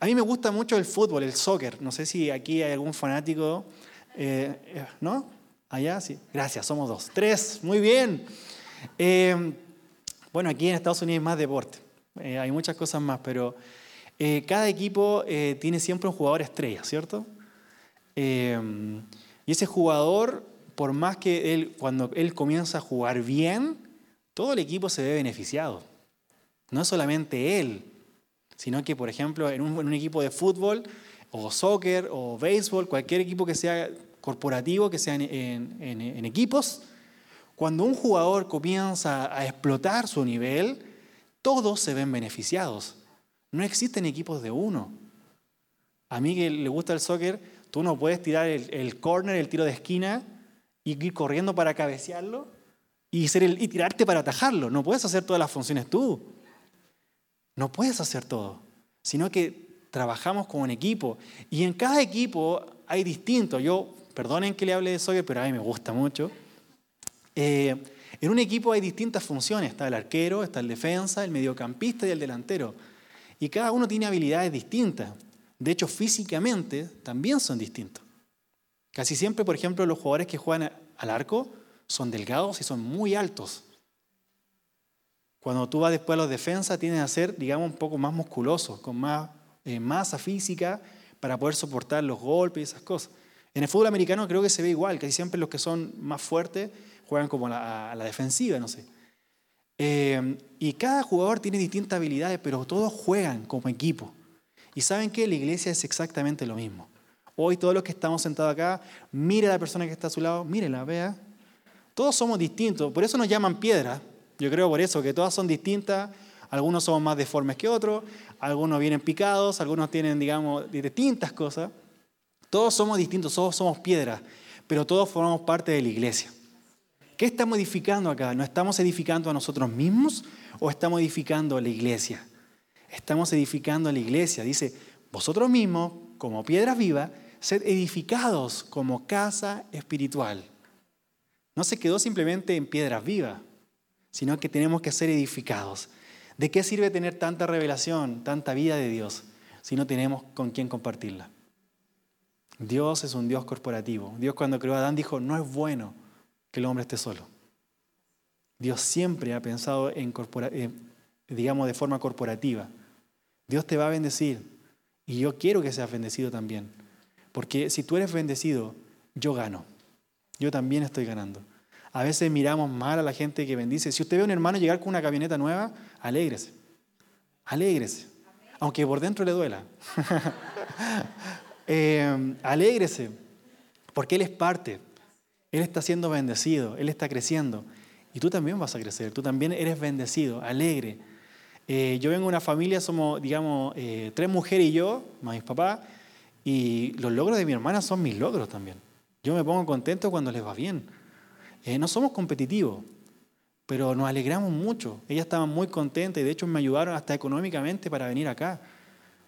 A mí me gusta mucho el fútbol, el soccer. No sé si aquí hay algún fanático, eh, eh, ¿no? Allá, sí. Gracias, somos dos. Tres, muy bien. Eh, bueno, aquí en Estados Unidos hay más deporte. hay muchas cosas más, pero cada equipo tiene siempre un jugador estrella, ¿cierto? y ese jugador, por más que él, cuando él comienza a jugar bien, todo el equipo se ve beneficiado. No solamente él, sino que, por ejemplo, en un, equipo de fútbol o soccer o béisbol, cualquier equipo que sea corporativo, que sea en, equipos, cuando un jugador comienza a explotar su nivel, todos se ven beneficiados. No existen equipos de uno. A mí que le gusta el soccer, tú no puedes tirar el, corner, el tiro de esquina, y ir corriendo para cabecearlo y, tirarte para atajarlo. No puedes hacer todas las funciones tú. No puedes hacer todo, sino que trabajamos como un equipo. Y en cada equipo hay distintos. Yo, perdonen que le hable de soccer, pero a mí me gusta mucho. Eh, en un equipo hay distintas funciones. Está el arquero, está el defensa, el mediocampista y el delantero. Y cada uno tiene habilidades distintas. De hecho, físicamente también son distintos. Casi siempre, por ejemplo, los jugadores que juegan al arco son delgados y son muy altos. Cuando tú vas después a los defensas, tienes que ser, digamos, un poco más musculoso, con más eh, masa física para poder soportar los golpes y esas cosas. En el fútbol americano creo que se ve igual, que siempre los que son más fuertes juegan como a la, defensiva, no sé. Eh, y cada jugador tiene distintas habilidades, pero todos juegan como equipo. Y saben que la iglesia es exactamente lo mismo. Hoy todos los que estamos sentados acá, mire a la persona que está a su lado, mírela, vea. Todos somos distintos, por eso nos llaman piedra, yo creo por eso, que todas son distintas. Algunos somos más deformes que otros, algunos vienen picados, algunos tienen, digamos, distintas cosas. Todos somos distintos, todos somos piedras, pero todos formamos parte de la iglesia. ¿Qué estamos edificando acá? ¿No estamos edificando a nosotros mismos o estamos edificando a la iglesia? Estamos edificando a la iglesia. Dice, vosotros mismos, como piedras vivas, sed edificados como casa espiritual. No se quedó simplemente en piedras vivas sino que tenemos que ser edificados. ¿De qué sirve tener tanta revelación, tanta vida de Dios, si no tenemos con quién compartirla? Dios es un Dios corporativo. Dios cuando creó a Adán dijo, no es bueno que el hombre esté solo. Dios siempre ha pensado en, digamos, de forma corporativa. Dios te va a bendecir y yo quiero que seas bendecido también. Porque si tú eres bendecido, yo gano. Yo también estoy ganando. A veces miramos mal a la gente que bendice. Si usted ve a un hermano llegar con una camioneta nueva, alégrese. Alégrese. Aunque por dentro le duela. [laughs] eh, alégrese. Porque Él es parte. Él está siendo bendecido. Él está creciendo. Y tú también vas a crecer. Tú también eres bendecido. Alegre. Eh, yo vengo de una familia, somos, digamos, eh, tres mujeres y yo, más mis papás. Y los logros de mi hermana son mis logros también. Yo me pongo contento cuando les va bien. Eh, no somos competitivos, pero nos alegramos mucho. Ellas estaban muy contentas y de hecho me ayudaron hasta económicamente para venir acá.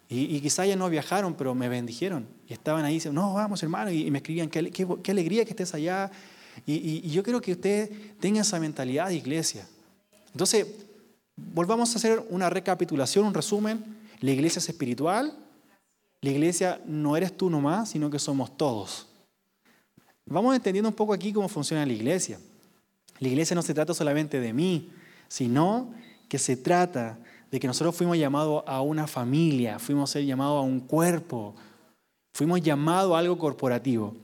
Y, y quizás ellas no viajaron, pero me bendijeron. Y estaban ahí, diciendo, no, vamos hermano, y, me escribían, qué, alegría que estés allá. Y, y yo quiero que usted tenga esa mentalidad de iglesia. Entonces, volvamos a hacer una recapitulación, un resumen. La iglesia es espiritual. La iglesia no eres tú nomás, sino que somos todos. Vamos entendiendo un poco aquí cómo funciona la iglesia. La iglesia no se trata solamente de mí, sino que se trata de que nosotros fuimos llamados a una familia, fuimos llamados a un cuerpo, fuimos llamados a algo corporativo.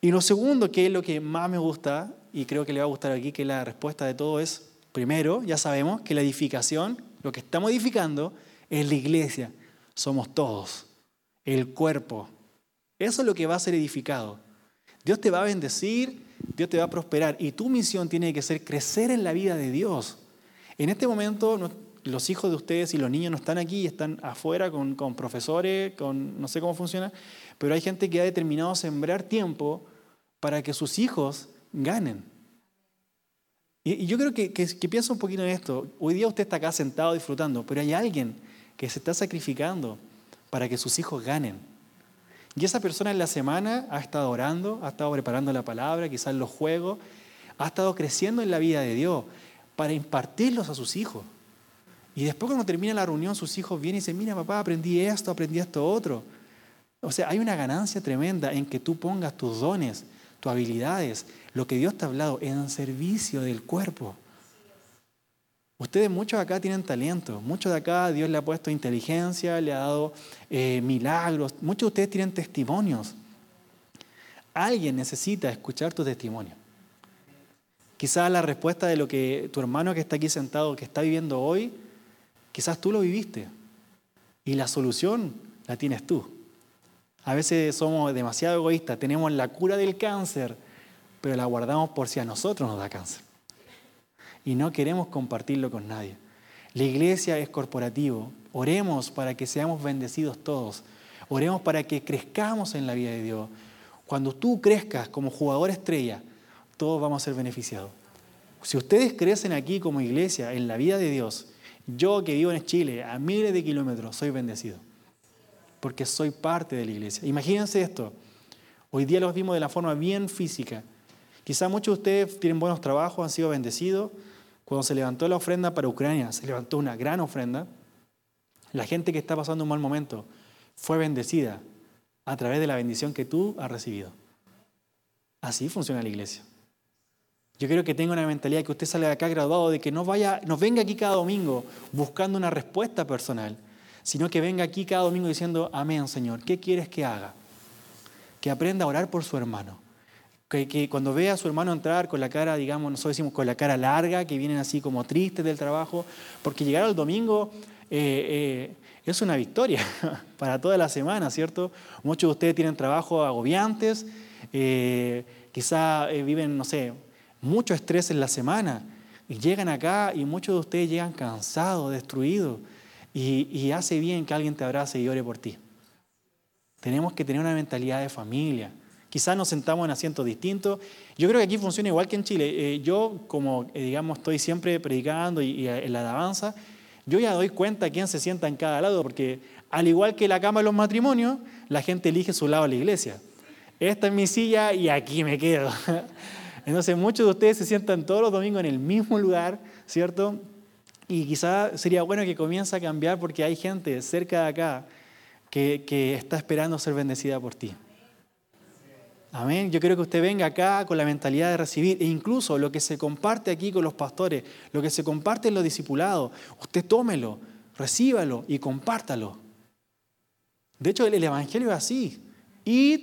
Y lo segundo, que es lo que más me gusta, y creo que le va a gustar aquí, que la respuesta de todo es, primero, ya sabemos que la edificación, lo que estamos edificando, es la iglesia. Somos todos, el cuerpo. Eso es lo que va a ser edificado. Dios te va a bendecir, Dios te va a prosperar y tu misión tiene que ser crecer en la vida de Dios. En este momento los hijos de ustedes y los niños no están aquí, están afuera con, profesores, con no sé cómo funciona, pero hay gente que ha determinado sembrar tiempo para que sus hijos ganen. Y, yo creo que, que, que piensa un poquito en esto. Hoy día usted está acá sentado disfrutando, pero hay alguien que se está sacrificando para que sus hijos ganen. Y esa persona en la semana ha estado orando, ha estado preparando la palabra, quizás los juegos, ha estado creciendo en la vida de Dios para impartirlos a sus hijos. Y después cuando termina la reunión, sus hijos vienen y dicen, mira papá, aprendí esto, aprendí esto otro. O sea, hay una ganancia tremenda en que tú pongas tus dones, tus habilidades, lo que Dios te ha hablado en servicio del cuerpo. Ustedes muchos acá tienen talento, muchos de acá Dios le ha puesto inteligencia, le ha dado eh, milagros, muchos de ustedes tienen testimonios. Alguien necesita escuchar tu testimonio. Quizás la respuesta de lo que tu hermano que está aquí sentado, que está viviendo hoy, quizás tú lo viviste. Y la solución la tienes tú. A veces somos demasiado egoístas, tenemos la cura del cáncer, pero la guardamos por si a nosotros nos da cáncer y no queremos compartirlo con nadie. La iglesia es corporativo. Oremos para que seamos bendecidos todos. Oremos para que crezcamos en la vida de Dios. Cuando tú crezcas como jugador estrella, todos vamos a ser beneficiados. Si ustedes crecen aquí como iglesia en la vida de Dios, yo que vivo en Chile a miles de kilómetros, soy bendecido. Porque soy parte de la iglesia. Imagínense esto. Hoy día los vimos de la forma bien física. Quizá muchos de ustedes tienen buenos trabajos, han sido bendecidos, cuando se levantó la ofrenda para Ucrania, se levantó una gran ofrenda, la gente que está pasando un mal momento fue bendecida a través de la bendición que tú has recibido. Así funciona la iglesia. Yo quiero que tenga una mentalidad que usted salga de acá graduado de que no vaya, venga aquí cada domingo buscando una respuesta personal, sino que venga aquí cada domingo diciendo, amén Señor, ¿qué quieres que haga? Que aprenda a orar por su hermano que, cuando ve a su hermano entrar con la cara, digamos, nosotros decimos con la cara larga, que vienen así como tristes del trabajo, porque llegar al domingo eh, eh, es una victoria [laughs] para toda la semana, ¿cierto? Muchos de ustedes tienen trabajos agobiantes, eh, quizá viven, no sé, mucho estrés en la semana, y llegan acá y muchos de ustedes llegan cansados, destruidos, y, y hace bien que alguien te abrace y ore por ti. Tenemos que tener una mentalidad de familia. Quizás nos sentamos en asientos distintos. Yo creo que aquí funciona igual que en Chile. Eh, yo, como eh, digamos, estoy siempre predicando y, eh, en la alabanza, yo ya doy cuenta quién se sienta en cada lado, porque al igual que la cama de los matrimonios, la gente elige su lado a la iglesia. Esta es mi silla y aquí me quedo. [laughs] Entonces muchos de ustedes se sientan todos los domingos en el mismo lugar, ¿cierto? Y quizás sería bueno que comience a cambiar porque hay gente cerca de acá que está esperando ser bendecida por ti. Amén. Yo quiero que usted venga acá con la mentalidad de recibir e incluso lo que se comparte aquí con los pastores, lo que se comparte en los discipulados, usted tómelo, recíbalo y compártalo. De hecho, el Evangelio es así. Id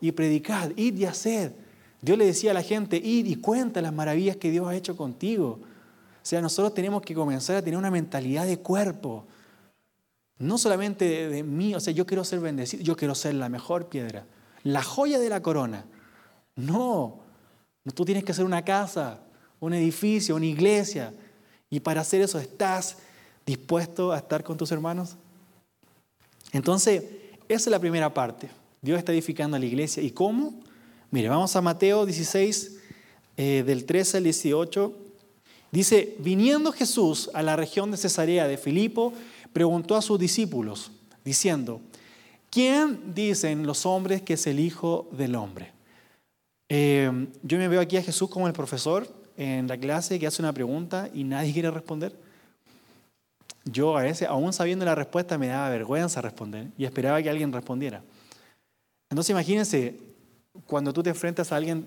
y predicad, id y haced. Dios le decía a la gente, id y cuenta las maravillas que Dios ha hecho contigo. O sea, nosotros tenemos que comenzar a tener una mentalidad de cuerpo. No solamente de, de mí, o sea, yo quiero ser bendecido, yo quiero ser la mejor piedra la joya de la corona. No, tú tienes que hacer una casa, un edificio, una iglesia. Y para hacer eso, ¿estás dispuesto a estar con tus hermanos? Entonces, esa es la primera parte. Dios está edificando a la iglesia. ¿Y cómo? Mire, vamos a Mateo 16, eh, del 13 al 18. Dice, viniendo Jesús a la región de Cesarea de Filipo, preguntó a sus discípulos, diciendo, ¿Quién dicen los hombres que es el Hijo del Hombre? Eh, yo me veo aquí a Jesús como el profesor en la clase que hace una pregunta y nadie quiere responder. Yo a veces, aún sabiendo la respuesta, me daba vergüenza responder y esperaba que alguien respondiera. Entonces imagínense, cuando tú te enfrentas a alguien,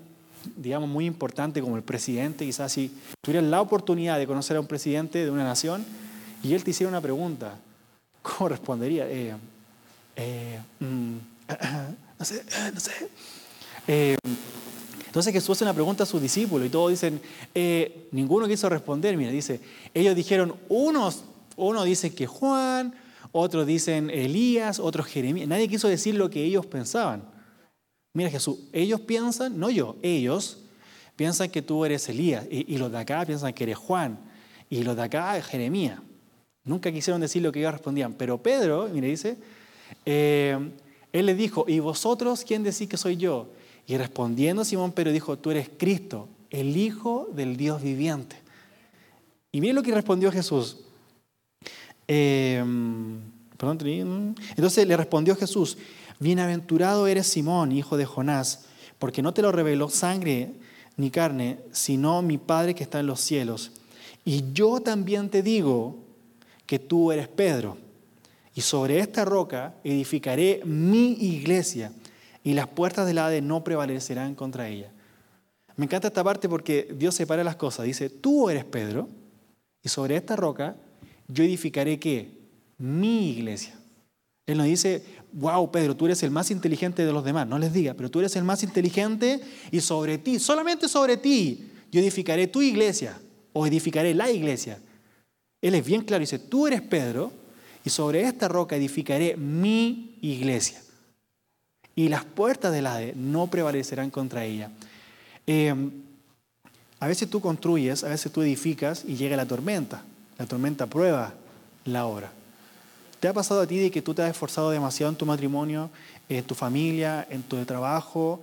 digamos, muy importante como el presidente, quizás si tuvieras la oportunidad de conocer a un presidente de una nación y él te hiciera una pregunta, ¿cómo respondería? Eh, eh, mm, [clears throat] no sé, [clears throat] no sé. Eh, entonces Jesús hace una pregunta a sus discípulos y todos dicen, eh, ninguno quiso responder. Mira, dice, ellos dijeron, unos, uno dice que Juan, otros dicen Elías, otros Jeremías. Nadie quiso decir lo que ellos pensaban. Mira Jesús, ellos piensan, no yo, ellos piensan que tú eres Elías y, y los de acá piensan que eres Juan y los de acá Jeremías. Nunca quisieron decir lo que ellos respondían. Pero Pedro, mire, dice, eh, él le dijo, ¿y vosotros quién decís que soy yo? Y respondiendo Simón Pedro dijo, tú eres Cristo, el Hijo del Dios viviente. Y miren lo que respondió Jesús. Eh, entonces le respondió Jesús, bienaventurado eres Simón, hijo de Jonás, porque no te lo reveló sangre ni carne, sino mi Padre que está en los cielos. Y yo también te digo que tú eres Pedro, y sobre esta roca edificaré mi iglesia, y las puertas del Hades no prevalecerán contra ella. Me encanta esta parte porque Dios separa las cosas. Dice, tú eres Pedro, y sobre esta roca yo edificaré qué? Mi iglesia. Él nos dice, wow, Pedro, tú eres el más inteligente de los demás. No les diga, pero tú eres el más inteligente y sobre ti, solamente sobre ti, yo edificaré tu iglesia o edificaré la iglesia. Él es bien claro, dice, tú eres Pedro y sobre esta roca edificaré mi iglesia. Y las puertas del Hades no prevalecerán contra ella. Em, a veces tú construyes, a veces tú edificas y llega la tormenta. La tormenta prueba la obra. ¿Te ha pasado a ti de que tú te has esforzado demasiado en tu matrimonio, en tu familia, en tu trabajo,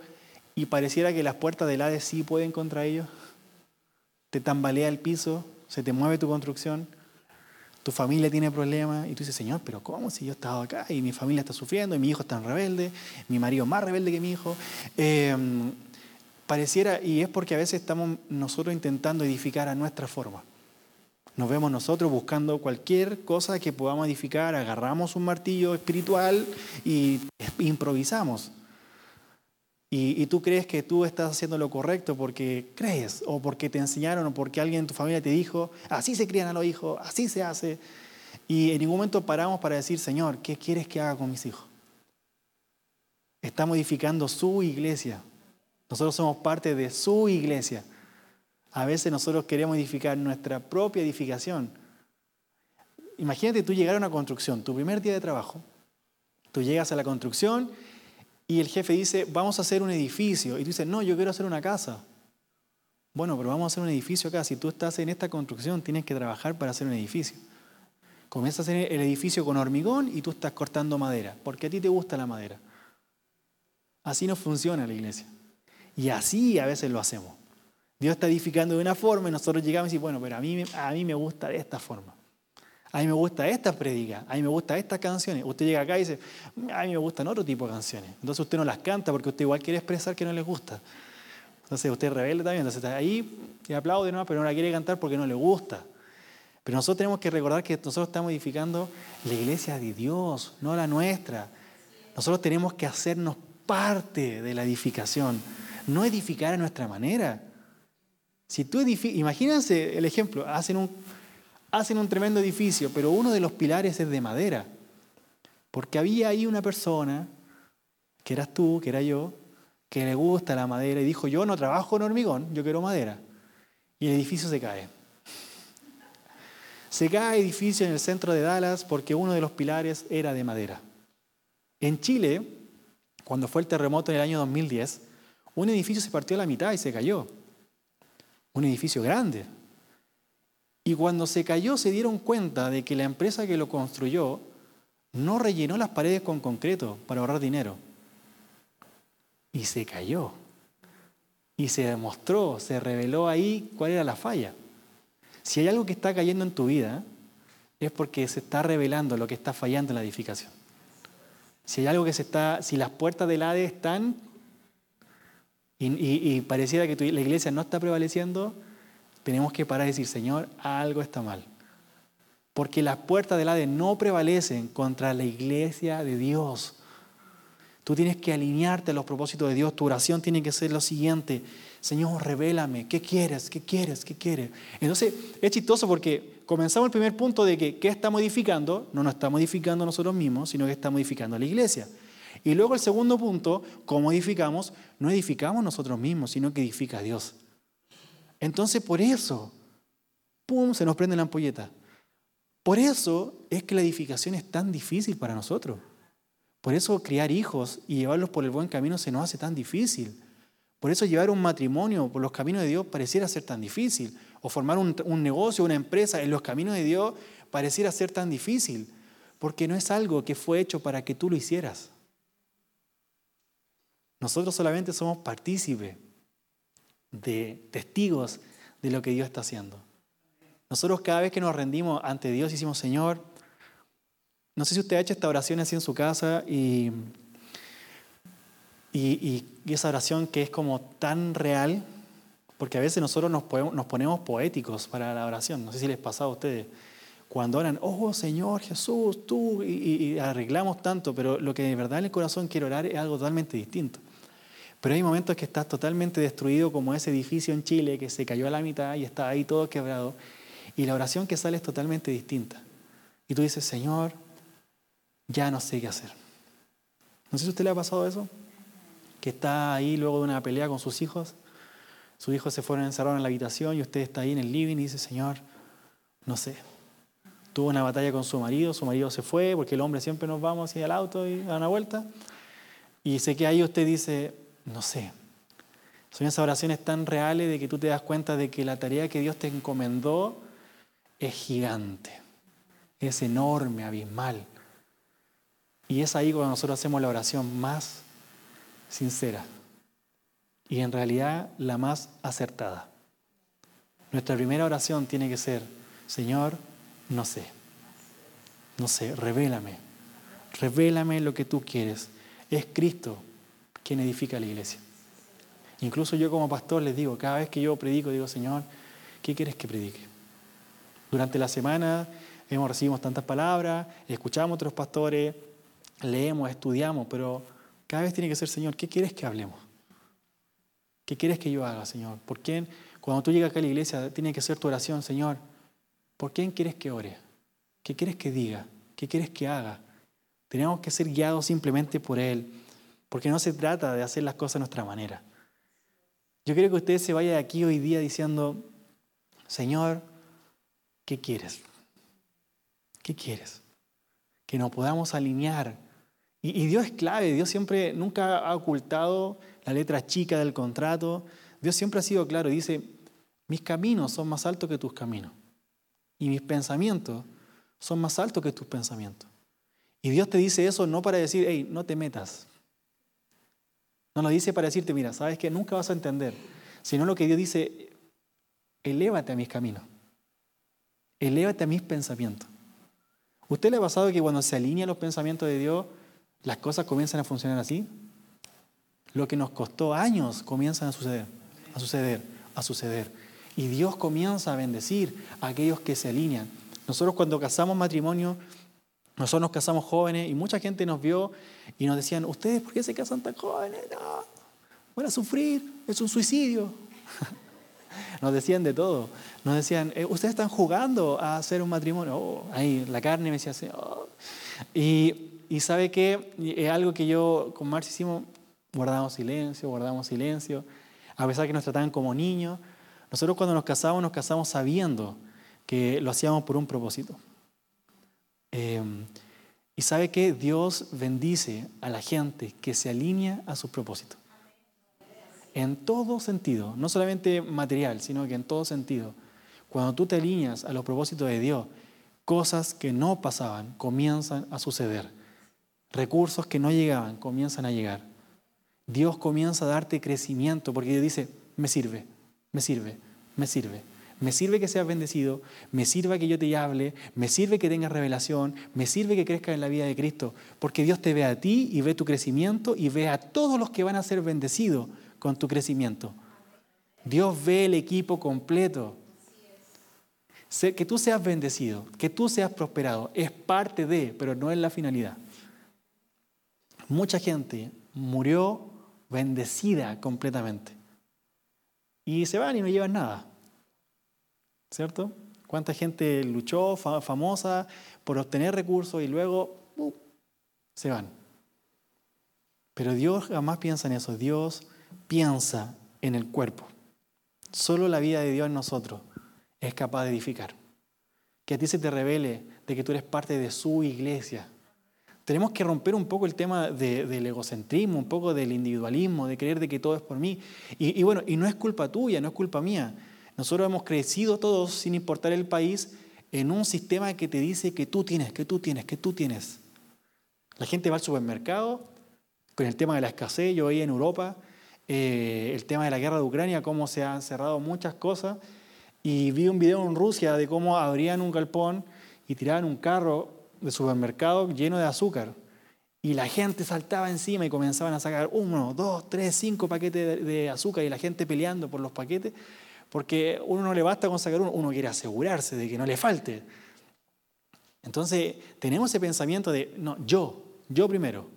y pareciera que las puertas del Hades sí pueden contra ellos? ¿Te tambalea el piso? ¿Se te mueve tu construcción? Tu familia tiene problemas y tú dices, Señor, pero ¿cómo si yo he estado acá y mi familia está sufriendo y mi hijo es tan rebelde, mi marido más rebelde que mi hijo? Em, pareciera, y es porque a veces estamos nosotros intentando edificar a nuestra forma. Nos vemos nosotros buscando cualquier cosa que podamos edificar, agarramos un martillo espiritual y improvisamos. Y, tú crees que tú estás haciendo lo correcto porque crees, o porque te enseñaron, o porque alguien en tu familia te dijo, así se crían a los hijos, así se hace. Y en ningún momento paramos para decir, Señor, ¿qué quieres que haga con mis hijos? Está modificando su iglesia. Nosotros somos parte de su iglesia. A veces nosotros queremos edificar nuestra propia edificación. Imagínate tú llegar a una construcción, tu primer día de trabajo. Tú llegas a la construcción y el jefe dice, vamos a hacer un edificio. Y tú dices, no, yo quiero hacer una casa. Bueno, pero vamos a hacer un edificio acá. Si tú estás en esta construcción, tienes que trabajar para hacer un edificio. Comienza a hacer el edificio con hormigón y tú estás cortando madera, porque a ti te gusta la madera. Así no funciona la iglesia. Y así a veces lo hacemos. Dios está edificando de una forma y nosotros llegamos y decimos, bueno, pero a mí, a mí me gusta de esta forma. A mí me gusta esta predica, a mí me gusta estas canciones. Usted llega acá y dice, a mí me gustan otro tipo de canciones. Entonces usted no las canta porque usted igual quiere expresar que no le gusta. Entonces usted es rebelde también. Entonces está ahí y aplaude, ¿no? pero no la quiere cantar porque no le gusta. Pero nosotros tenemos que recordar que nosotros estamos edificando la iglesia de Dios, no la nuestra. Nosotros tenemos que hacernos parte de la edificación, no edificar a nuestra manera. Si tú imagínense el ejemplo, hacen un hacen un tremendo edificio, pero uno de los pilares es de madera. Porque había ahí una persona, que eras tú, que era yo, que le gusta la madera y dijo, yo no trabajo en hormigón, yo quiero madera. Y el edificio se cae. Se cae edificio en el centro de Dallas porque uno de los pilares era de madera. En Chile, cuando fue el terremoto en el año 2010, un edificio se partió a la mitad y se cayó. Un edificio grande, y cuando se cayó se dieron cuenta de que la empresa que lo construyó no rellenó las paredes con concreto para ahorrar dinero. Y se cayó. Y se demostró, se reveló ahí cuál era la falla. Si hay algo que está cayendo en tu vida, es porque se está revelando lo que está fallando en la edificación. Si hay algo que se está, si las puertas del ADE están y, y pareciera que la iglesia no está prevaleciendo, tenemos que parar y decir, Señor, algo está mal. Porque las puertas del Hades no prevalecen contra la iglesia de Dios. Tú tienes que alinearte a los propósitos de Dios. Tu oración tiene que ser lo siguiente. Señor, revélame. ¿Qué quieres? ¿Qué quieres? ¿Qué quieres? Entonces, es chistoso porque comenzamos el primer punto de que ¿qué está modificando? No nos está modificando nosotros mismos, sino que está modificando la iglesia. Y luego el segundo punto, ¿cómo edificamos? No edificamos nosotros mismos, sino que edifica a Dios. Entonces por eso, ¡pum!, se nos prende la ampolleta. Por eso es que la edificación es tan difícil para nosotros. Por eso criar hijos y llevarlos por el buen camino se nos hace tan difícil. Por eso llevar un matrimonio por los caminos de Dios pareciera ser tan difícil. O formar un, un negocio, una empresa en los caminos de Dios pareciera ser tan difícil. Porque no es algo que fue hecho para que tú lo hicieras. Nosotros solamente somos partícipes de testigos de lo que Dios está haciendo. Nosotros cada vez que nos rendimos ante Dios decimos, Señor, no sé si usted ha hecho esta oración así en su casa y, y, esa oración que es como tan real, porque a veces nosotros nos, nos ponemos poéticos para la oración. No sé si les pasa a ustedes. cuando oran, oh Señor Jesús, tú, y, arreglamos tanto, pero lo que de verdad en el corazón quiero orar es algo totalmente distinto. Pero hay momentos que estás totalmente destruido, como ese edificio en Chile que se cayó a la mitad y está ahí todo quebrado, y la oración que sale es totalmente distinta. Y tú dices, Señor, ya no sé qué hacer. No sé si a usted le ha pasado eso, que está ahí luego de una pelea con sus hijos, sus hijos se fueron encerrados en la habitación y usted está ahí en el living y dice, Señor, no sé, tuvo una batalla con su marido, su marido se fue, porque el hombre siempre nos vamos hacia el auto y da una vuelta. Y sé que ahí usted dice, no sé. Son esas oraciones tan reales de que tú te das cuenta de que la tarea que Dios te encomendó es gigante, es enorme, abismal. Y es ahí cuando nosotros hacemos la oración más sincera y en realidad la más acertada. Nuestra primera oración tiene que ser, Señor, no sé. No sé, revélame. Revélame lo que tú quieres. Es Cristo quien edifica la iglesia. Incluso yo como pastor les digo, cada vez que yo predico, digo, Señor, ¿qué quieres que predique? Durante la semana hemos recibido tantas palabras, escuchamos a otros pastores, leemos, estudiamos, pero cada vez tiene que ser, Señor, ¿qué quieres que hablemos? ¿Qué quieres que yo haga, Señor? ¿Por qué cuando tú llegas acá a la iglesia tiene que ser tu oración, Señor? ¿Por quién quieres que ore? ¿Qué quieres que diga? ¿Qué quieres que haga? Tenemos que ser guiados simplemente por Él, porque no se trata de hacer las cosas a nuestra manera. Yo quiero que usted se vaya de aquí hoy día diciendo, Señor, ¿qué quieres? ¿Qué quieres? Que nos podamos alinear. Y, y Dios es clave, Dios siempre, nunca ha ocultado la letra chica del contrato. Dios siempre ha sido claro, dice, mis caminos son más altos que tus caminos y mis pensamientos son más altos que tus pensamientos. Y Dios te dice eso no para decir, hey, no te metas. No lo dice para decirte, mira, sabes que nunca vas a entender, sino lo que Dios dice, elévate a mis caminos, elévate a mis pensamientos. ¿Usted le ha pasado que cuando se alinean los pensamientos de Dios, las cosas comienzan a funcionar así? Lo que nos costó años comienzan a suceder, a suceder, a suceder. Y Dios comienza a bendecir a aquellos que se alinean. Nosotros cuando casamos matrimonio, nosotros nos casamos jóvenes y mucha gente nos vio y nos decían, ¿ustedes por qué se casan tan jóvenes? No, van a sufrir, es un suicidio. [laughs] Nos decían de todo. Nos decían, eh, ustedes están jugando a hacer un matrimonio. Oh, ahí la carne me decía así. Oh". Y, y, sabe que es algo que yo con Marx hicimos, guardamos silencio, guardamos silencio, a pesar que nos trataban como niños, nosotros cuando nos casamos, nos casamos sabiendo que lo hacíamos por un propósito. Em, y sabe que Dios bendice a la gente que se alinea a sus propósitos. En todo sentido, no solamente material, sino que en todo sentido. Cuando tú te alineas a los propósitos de Dios, cosas que no pasaban comienzan a suceder. Recursos que no llegaban comienzan a llegar. Dios comienza a darte crecimiento porque Dios dice, me sirve, me sirve, me sirve. Me sirve que seas bendecido, me sirve que yo te hable, me sirve que tengas revelación, me sirve que crezcas en la vida de Cristo, porque Dios te ve a ti y ve tu crecimiento y ve a todos los que van a ser bendecidos con tu crecimiento. Dios ve el equipo completo. Que tú seas bendecido, que tú seas prosperado, es parte de, pero no es la finalidad. Mucha gente murió bendecida completamente y se van y no llevan nada. ¿Cierto? ¿Cuánta gente luchó, famosa, por obtener recursos y luego uh, se van? Pero Dios jamás piensa en eso. Dios piensa en el cuerpo. Solo la vida de Dios en nosotros es capaz de edificar. Que a ti se te revele de que tú eres parte de su iglesia, tenemos que romper un poco el tema del egocentrismo, un poco del individualismo, de creer de que todo es por mí. Y, bueno, y no es culpa tuya, no es culpa mía. Nosotros hemos crecido todos, sin importar el país, en un sistema que te dice que tú tienes, que tú tienes, que tú tienes. La gente va al supermercado con el tema de la escasez. Yo veía en Europa eh, el tema de la guerra de Ucrania, cómo se han cerrado muchas cosas. Y vi un video en Rusia de cómo abrían un galpón y tiraban un carro de supermercado lleno de azúcar. Y la gente saltaba encima y comenzaban a sacar uno, dos, tres, cinco paquetes de, azúcar y la gente peleando por los paquetes, porque uno no le basta con sacar uno, uno quiere asegurarse de que no le falte. Entonces, tenemos ese pensamiento de, no, yo, yo primero.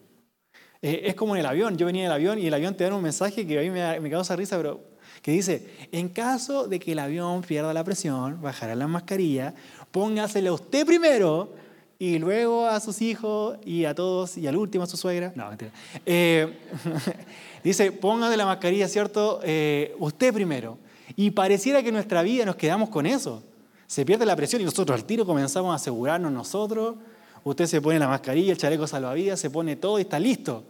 Eh, es como en el avión, yo venía en el avión y el avión te da un mensaje que a mí me, me causa risa, pero que dice, en caso de que el avión pierda la presión, bajará la mascarilla, póngasela usted primero y luego a sus hijos y a todos y al último a su suegra. No, mentira. Eh, [laughs] dice, póngase la mascarilla, ¿cierto? Eh, usted primero. Y pareciera que en nuestra vida nos quedamos con eso. Se pierde la presión y nosotros al tiro comenzamos a asegurarnos nosotros. Usted se pone la mascarilla, el chaleco salvavidas, se pone todo y está listo.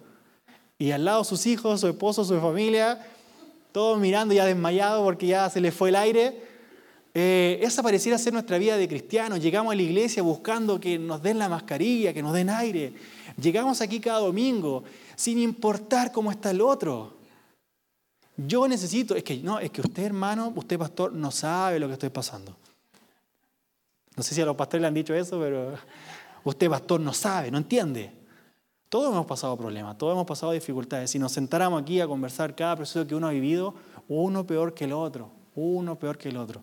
Y al lado sus hijos, su esposo, su familia, todos mirando ya desmayados porque ya se les fue el aire. Eh, esa pareciera ser nuestra vida de cristianos. Llegamos a la iglesia buscando que nos den la mascarilla, que nos den aire. Llegamos aquí cada domingo sin importar cómo está el otro. Yo necesito, es que no, es que usted hermano, usted pastor, no sabe lo que estoy pasando. No sé si a los pastores le han dicho eso, pero usted pastor no sabe, no entiende. Todos hemos pasado problemas, todos hemos pasado dificultades. Si nos sentáramos aquí a conversar cada proceso que uno ha vivido, uno peor que el otro, uno peor que el otro.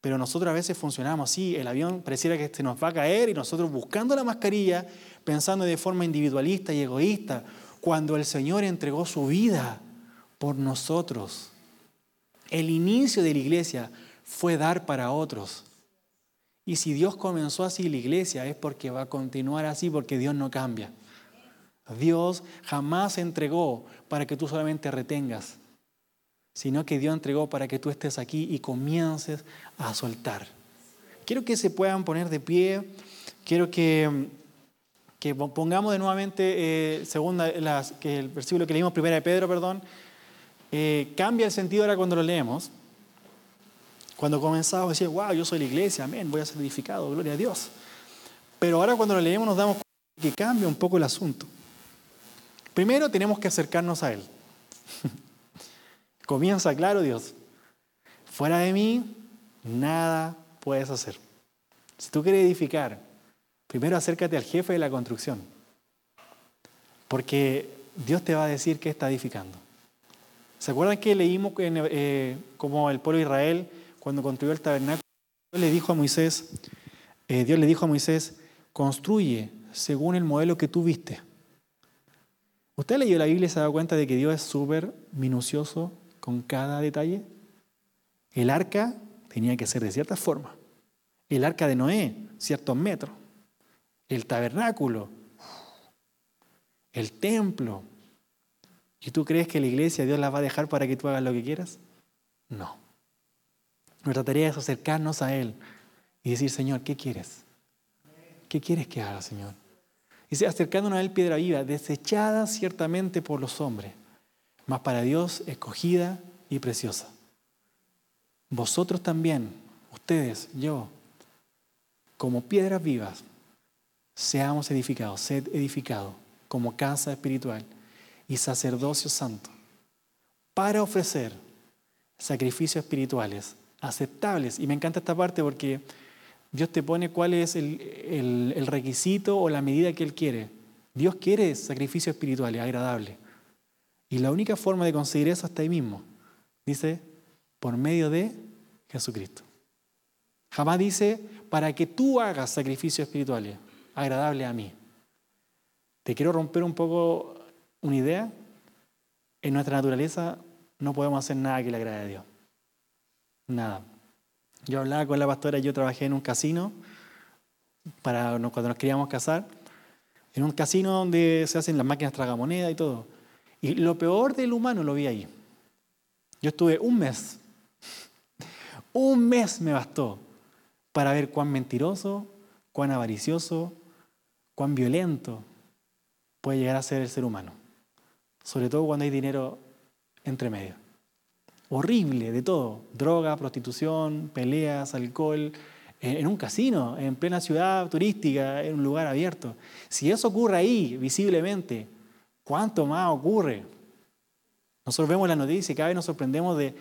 Pero nosotros a veces funcionamos así, el avión pareciera que se nos va a caer y nosotros buscando la mascarilla, pensando de forma individualista y egoísta, cuando el Señor entregó su vida por nosotros. El inicio de la iglesia fue dar para otros. Y si Dios comenzó así la iglesia es porque va a continuar así, porque Dios no cambia. Dios jamás entregó para que tú solamente retengas, sino que Dios entregó para que tú estés aquí y comiences a soltar. Quiero que se puedan poner de pie, quiero que, que pongamos de nuevamente, eh, segunda, que el versículo que leímos, primera de Pedro, perdón, eh, cambia el sentido ahora cuando lo leemos. Cuando comenzamos a decir, wow, yo soy la iglesia, amén, voy a ser edificado, gloria a Dios. Pero ahora cuando lo leemos nos damos cuenta que cambia un poco el asunto. Primero tenemos que acercarnos a Él. [laughs] Comienza claro Dios. Fuera de mí, nada puedes hacer. Si tú quieres edificar, primero acércate al jefe de la construcción. Porque Dios te va a decir qué está edificando. ¿Se acuerdan que leímos eh, como el pueblo de Israel, cuando construyó el tabernáculo, Dios le dijo a Moisés, eh, Dios le dijo a Moisés, construye según el modelo que tú viste. ¿Usted leído la Biblia y se ha dado cuenta de que Dios es súper minucioso con cada detalle? El arca tenía que ser de cierta forma. El arca de Noé, ciertos metros. El tabernáculo. El templo. ¿Y tú crees que la iglesia Dios la va a dejar para que tú hagas lo que quieras? No. Nuestra tarea es acercarnos a Él y decir, Señor, ¿qué quieres? ¿Qué quieres que haga, Señor? Dice, acercándonos a él piedra viva, desechada ciertamente por los hombres, mas para Dios escogida y preciosa. Vosotros también, ustedes, yo, como piedras vivas, seamos edificados, sed edificados como casa espiritual y sacerdocio santo, para ofrecer sacrificios espirituales aceptables. Y me encanta esta parte porque Dios te pone cuál es el, requisito o la medida que Él quiere. Dios quiere sacrificio espiritual, agradable. Y la única forma de conseguir eso está ahí mismo. Dice, por medio de Jesucristo. Jamás dice, para que tú hagas sacrificios espirituales, agradable a mí. Te quiero romper un poco una idea. En nuestra naturaleza no podemos hacer nada que le agrade a Dios. Nada. Yo hablaba con la pastora, yo trabajé en un casino para cuando nos queríamos casar, en un casino donde se hacen las máquinas tragamoneda y todo. Y lo peor del humano lo vi ahí. Yo estuve un mes, [laughs] un mes me bastó para ver cuán mentiroso, cuán avaricioso, cuán violento puede llegar a ser el ser humano. Sobre todo cuando hay dinero entre medio horrible de todo, droga, prostitución, peleas, alcohol, en un casino, en plena ciudad turística, en un lugar abierto. Si eso ocurre ahí, visiblemente, ¿cuánto más ocurre? Nosotros vemos la noticia y cada vez nos sorprendemos de,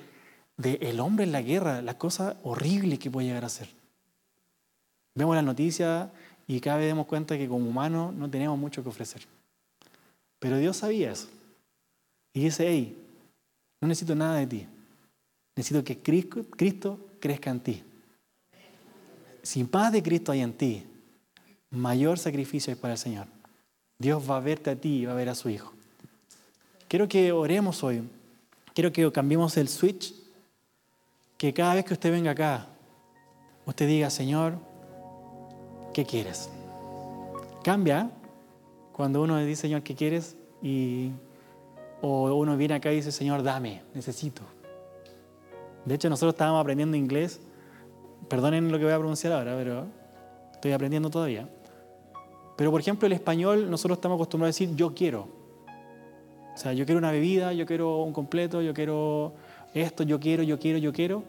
de el hombre en la guerra, las cosas horribles que puede llegar a ser. Vemos la noticia y cada vez damos cuenta que como humanos no tenemos mucho que ofrecer. Pero Dios sabía eso. Y dice, hey, no necesito nada de ti. Necesito que Cristo crezca en ti. Si más de Cristo hay en ti, mayor sacrificio hay para el Señor. Dios va a verte a ti y va a ver a su Hijo. Quiero que oremos hoy. Quiero que cambiemos el switch. Que cada vez que usted venga acá, usted diga, Señor, ¿qué quieres? Cambia cuando uno dice, Señor, ¿qué quieres? Y, o uno viene acá y dice, Señor, dame, necesito. De hecho, nosotros estábamos aprendiendo inglés. Perdonen lo que voy a pronunciar ahora, pero estoy aprendiendo todavía. Pero, por ejemplo, el español, nosotros estamos acostumbrados a decir yo quiero. O sea, yo quiero una bebida, yo quiero un completo, yo quiero esto, yo quiero, yo quiero, yo quiero.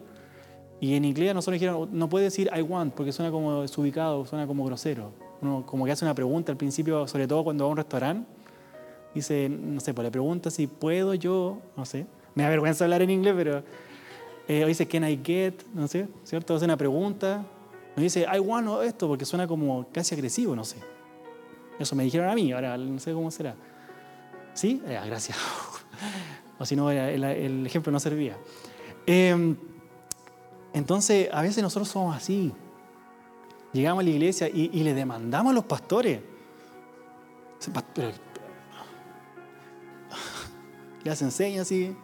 Y en inglés nosotros dijeron, no puede decir I want, porque suena como desubicado, suena como grosero. Uno como que hace una pregunta al principio, sobre todo cuando va a un restaurante. Dice, no sé, pues le pregunta si puedo yo, no sé. Me da vergüenza hablar en inglés, pero eh, dice, can I get, no sé, ¿cierto? Hace una pregunta. No dice, I want esto, porque suena como casi agresivo, no sé. Eso me dijeron a mí, ahora no sé cómo será. ¿Sí? Eh, gracias. [laughs] o si no, el, ejemplo no servía. Em, entonces, a veces nosotros somos así. Llegamos a la iglesia y, le demandamos a los pastores. Ya se enseña así.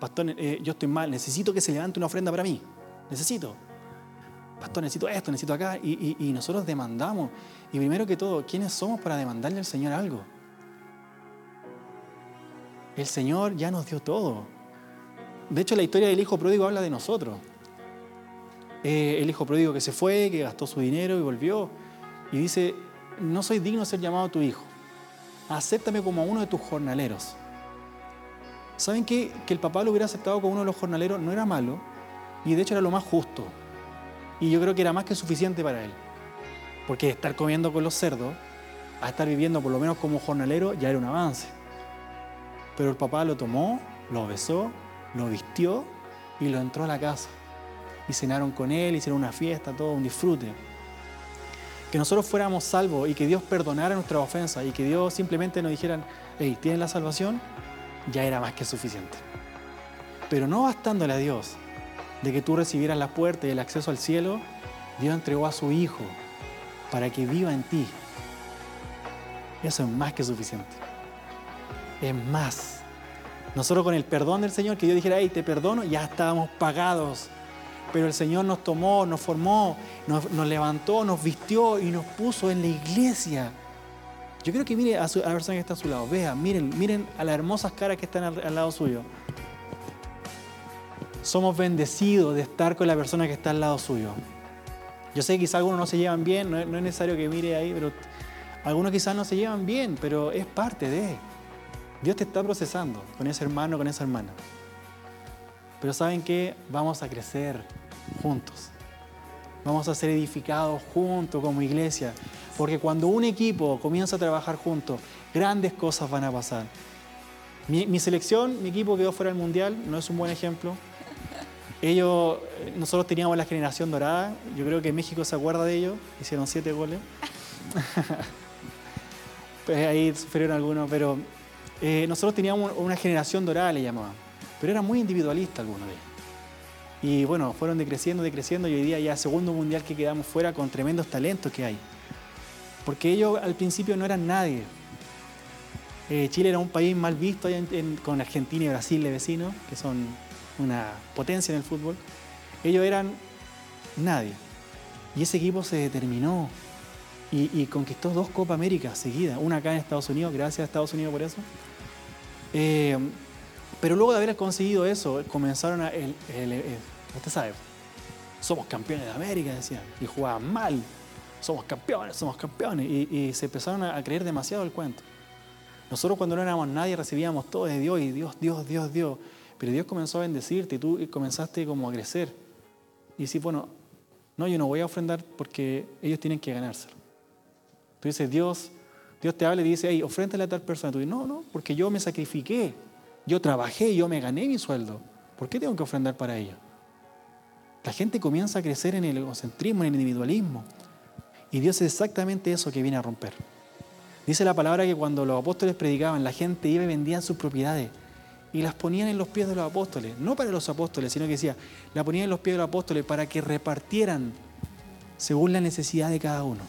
Pastor, eh, yo estoy mal, necesito que se levante una ofrenda para mí. Necesito. Pastor, necesito esto, necesito acá. Y, y nosotros demandamos. Y primero que todo, ¿quiénes somos para demandarle al Señor algo? El Señor ya nos dio todo. De hecho, la historia del hijo pródigo habla de nosotros. Eh, el hijo pródigo que se fue, que gastó su dinero y volvió. Y dice, no soy digno de ser llamado tu hijo. Acéptame como uno de tus jornaleros. ¿Saben qué? Que el papá lo hubiera aceptado como uno de los jornaleros no era malo. Y de hecho era lo más justo. Y yo creo que era más que suficiente para él. Porque estar comiendo con los cerdos, a estar viviendo por lo menos como jornalero, ya era un avance. Pero el papá lo tomó, lo besó, lo vistió y lo entró a la casa. Y cenaron con él, hicieron una fiesta, todo un disfrute. Que nosotros fuéramos salvos y que Dios perdonara nuestras ofensas y que Dios simplemente nos dijeran, hey, ¿tienes la salvación? Ya era más que suficiente. Pero no bastándole a Dios de que tú recibieras la puerta y el acceso al cielo, Dios entregó a su Hijo para que viva en ti. Eso es más que suficiente. Es más. Nosotros con el perdón del Señor, que yo dijera, hey, te perdono, ya estábamos pagados. Pero el Señor nos tomó, nos formó, nos, levantó, nos vistió y nos puso en la iglesia. Yo creo que mire a, la persona que está a su lado. Vea, miren, miren a las hermosas caras que están al, lado suyo. Somos bendecidos de estar con la persona que está al lado suyo. Yo sé que quizás algunos no se llevan bien, no no es necesario que mire ahí, pero algunos quizás no se llevan bien, pero es parte de. Dios te está procesando con ese hermano, con esa hermana. Pero ¿saben qué? Vamos a crecer juntos. Vamos a ser edificados juntos como iglesia. Porque cuando un equipo comienza a trabajar juntos, grandes cosas van a pasar. Mi, selección, mi equipo quedó fuera del Mundial, no es un buen ejemplo. Ellos, eh, nosotros teníamos la generación dorada, yo creo que México se acuerda de ellos, hicieron siete goles. [laughs] pues ahí sufrieron algunos, pero eh, nosotros teníamos una generación dorada, le llamaban, pero era muy individualista algunos de ellos. Y bueno, fueron decreciendo, decreciendo y hoy día ya segundo mundial que quedamos fuera con tremendos talentos que hay. Porque ellos al principio no eran nadie. Eh, Chile era un país mal visto con Argentina y Brasil de vecinos, que son una potencia en el fútbol. Ellos eran nadie. Y ese equipo se determinó y, conquistó dos Copa América seguidas, una acá en Estados Unidos, gracias a Estados Unidos por eso. Eh, pero luego de haber conseguido eso, comenzaron a. usted sabe, somos campeones de América, decían, y jugaban mal. Somos campeones, somos campeones. Y, se empezaron a, creer demasiado el cuento. Nosotros cuando no éramos nadie recibíamos todo de Dios y Dios, Dios, Dios, Dios. Pero Dios comenzó a bendecirte y tú comenzaste como a crecer. Y decir, bueno, no, yo no voy a ofrendar porque ellos tienen que ganárselo. Tú dices, Dios, Dios te habla y dice, hey, ofréntale a tal persona. Tú dices, no, no, porque yo me sacrifiqué, yo trabajé, yo me gané mi sueldo. ¿Por qué tengo que ofrendar para ello? La gente comienza a crecer en el egocentrismo, en el individualismo. Y Dios es exactamente eso que viene a romper. Dice la palabra que cuando los apóstoles predicaban, la gente iba y vendía sus propiedades y las ponían en los pies de los apóstoles. No para los apóstoles, sino que decía, la ponían en los pies de los apóstoles para que repartieran según la necesidad de cada uno.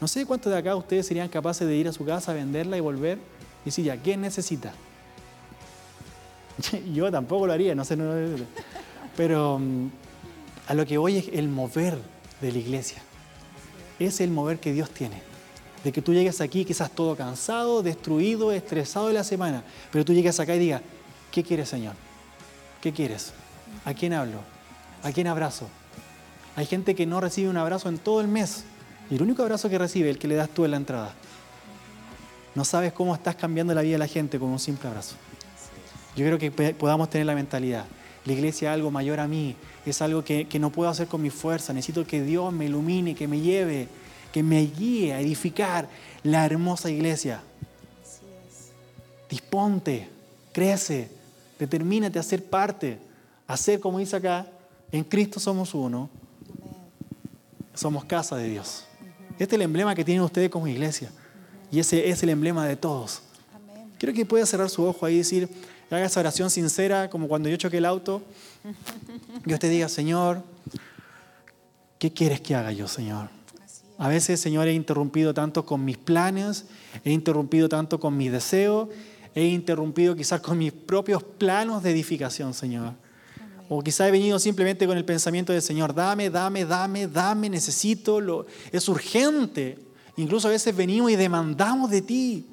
No sé cuántos de acá ustedes serían capaces de ir a su casa, venderla y volver y decir, ya, ¿quién necesita? [laughs] Yo tampoco lo haría, no sé. Pero mm, a lo que voy es el mover de la iglesia. Es el mover que Dios tiene. De que tú llegues aquí quizás todo cansado, destruido, estresado de la semana, pero tú llegues acá y digas, ¿qué quieres Señor? ¿Qué quieres? ¿A quién hablo? ¿A quién abrazo? Hay gente que no recibe un abrazo en todo el mes y el único abrazo que recibe es el que le das tú en la entrada. No sabes cómo estás cambiando la vida de la gente con un simple abrazo. Yo creo que podamos tener la mentalidad. La iglesia es algo mayor a mí, es algo que, no puedo hacer con mi fuerza. Necesito que Dios me ilumine, que me lleve, que me guíe a edificar la hermosa iglesia. Disponte, crece, determínate a ser parte, a ser como dice acá, en Cristo somos uno, somos casa de Dios. Este es el emblema que tienen ustedes como iglesia. Y ese es el emblema de todos. Quiero que pueda cerrar su ojo ahí y decir, haga esa oración sincera, como cuando yo choqué el auto. Dios te diga, Señor, ¿qué quieres que haga yo, Señor? A veces, Señor, he interrumpido tanto con mis planes, he interrumpido tanto con mis deseos, he interrumpido quizás con mis propios planos de edificación, Señor. O quizás he venido simplemente con el pensamiento del Señor, dame, dame, dame, dame, necesito, lo, es urgente. Incluso a veces venimos y demandamos de ti.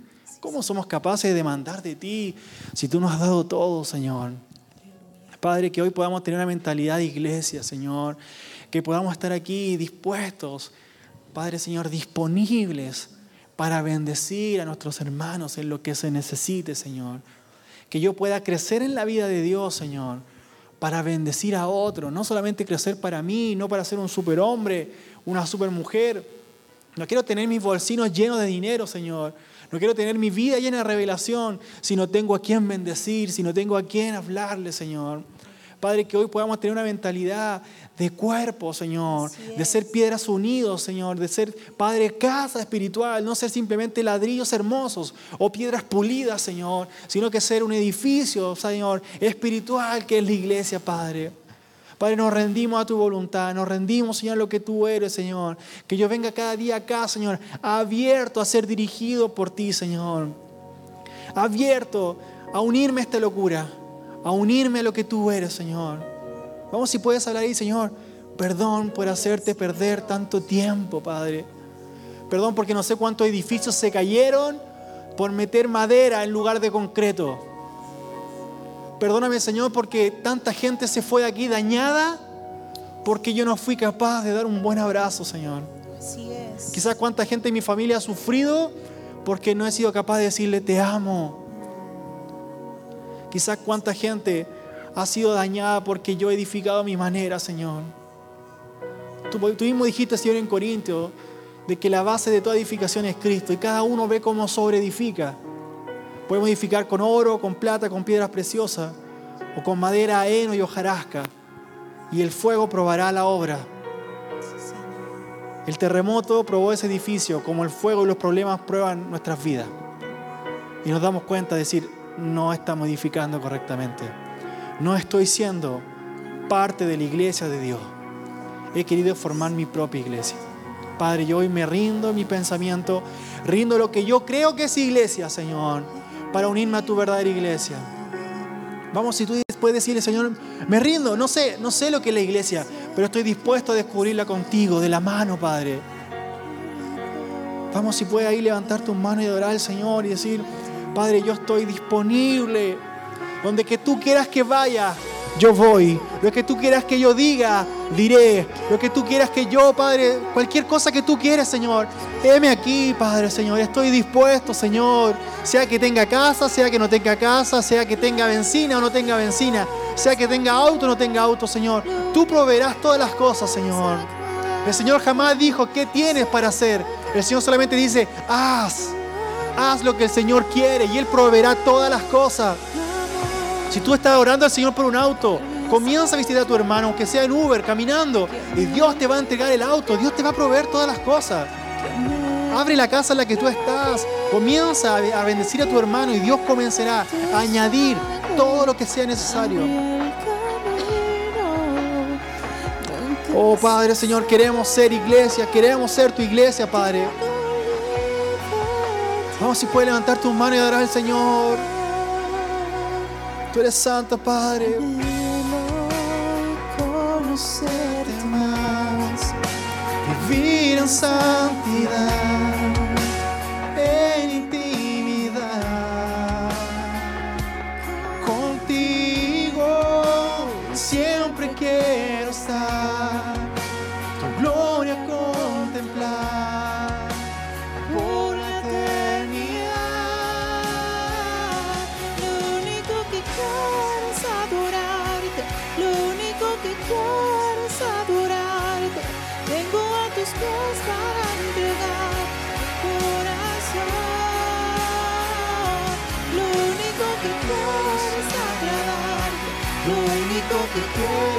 ¿Cómo somos capaces de demandar de ti si tú nos has dado todo, Señor? Padre, que hoy podamos tener una mentalidad de iglesia, Señor. Que podamos estar aquí dispuestos, Padre, Señor, disponibles para bendecir a nuestros hermanos en lo que se necesite, Señor. Que yo pueda crecer en la vida de Dios, Señor, para bendecir a otros. No solamente crecer para mí, no para ser un superhombre, una supermujer. No quiero tener mis bolsillos llenos de dinero, Señor no quiero tener mi vida llena de revelación si no tengo a quién bendecir, si no tengo a quién hablarle, Señor. Padre, que hoy podamos tener una mentalidad de cuerpo, Señor, de ser piedras unidos, Señor, de ser, Padre, casa espiritual, no ser simplemente ladrillos hermosos o piedras pulidas, Señor, sino que ser un edificio, Señor, espiritual que es la iglesia, Padre. Padre, nos rendimos a tu voluntad, nos rendimos, Señor, lo que tú eres, Señor. Que yo venga cada día acá, Señor, abierto a ser dirigido por ti, Señor. Abierto a unirme a esta locura, a unirme a lo que tú eres, Señor. Vamos, si puedes hablar ahí, Señor. Perdón por hacerte perder tanto tiempo, Padre. Perdón porque no sé cuántos edificios se cayeron por meter madera en lugar de concreto. Perdóname, Señor, porque tanta gente se fue de aquí dañada porque yo no fui capaz de dar un buen abrazo, Señor. Así es. Quizás cuánta gente en mi familia ha sufrido porque no he sido capaz de decirle te amo. Quizás cuánta gente ha sido dañada porque yo he edificado a mi manera, Señor. Tú, tú mismo dijiste, Señor, en Corintios, de que la base de toda edificación es Cristo y cada uno ve cómo sobre edifica. Podemos edificar con oro, con plata, con piedras preciosas, o con madera, heno y hojarasca, y el fuego probará la obra. El terremoto probó ese edificio, como el fuego y los problemas prueban nuestras vidas. Y nos damos cuenta de decir, no estamos edificando correctamente. No estoy siendo parte de la iglesia de Dios. He querido formar mi propia iglesia. Padre, yo hoy me rindo mi pensamiento, rindo lo que yo creo que es iglesia, Señor para unirme a tu verdadera iglesia. Vamos, si tú puedes decirle, Señor, me rindo, no sé, no sé lo que es la iglesia, pero estoy dispuesto a descubrirla contigo, de la mano, Padre. Vamos, si puedes ahí levantar tus manos y adorar al Señor y decir, Padre, yo estoy disponible. Donde que tú quieras que vaya, yo voy. Lo que tú quieras que yo diga, diré. Lo que tú quieras que yo, Padre, cualquier cosa que tú quieras, Señor. Heme aquí, Padre, Señor. Estoy dispuesto, Señor. Sea que tenga casa, sea que no tenga casa, sea que tenga benzina o no tenga benzina, sea que tenga auto o no tenga auto, Señor. Tú proveerás todas las cosas, Señor. El Señor jamás dijo, ¿qué tienes para hacer? El Señor solamente dice, haz. Haz lo que el Señor quiere y Él proveerá todas las cosas. Si tú estás orando al Señor por un auto, comienza a visitar a tu hermano, aunque sea en Uber, caminando. Y Dios te va a entregar el auto, Dios te va a proveer todas las cosas. Abre la casa en la que tú estás, comienza a bendecir a tu hermano y Dios comenzará a añadir todo lo que sea necesario. Oh Padre Señor, queremos ser iglesia, queremos ser tu iglesia, Padre. Vamos si puedes levantar tus manos y adorar al Señor. Tú eres santa, Padre. conocerte más, vivir en santidad. Yeah.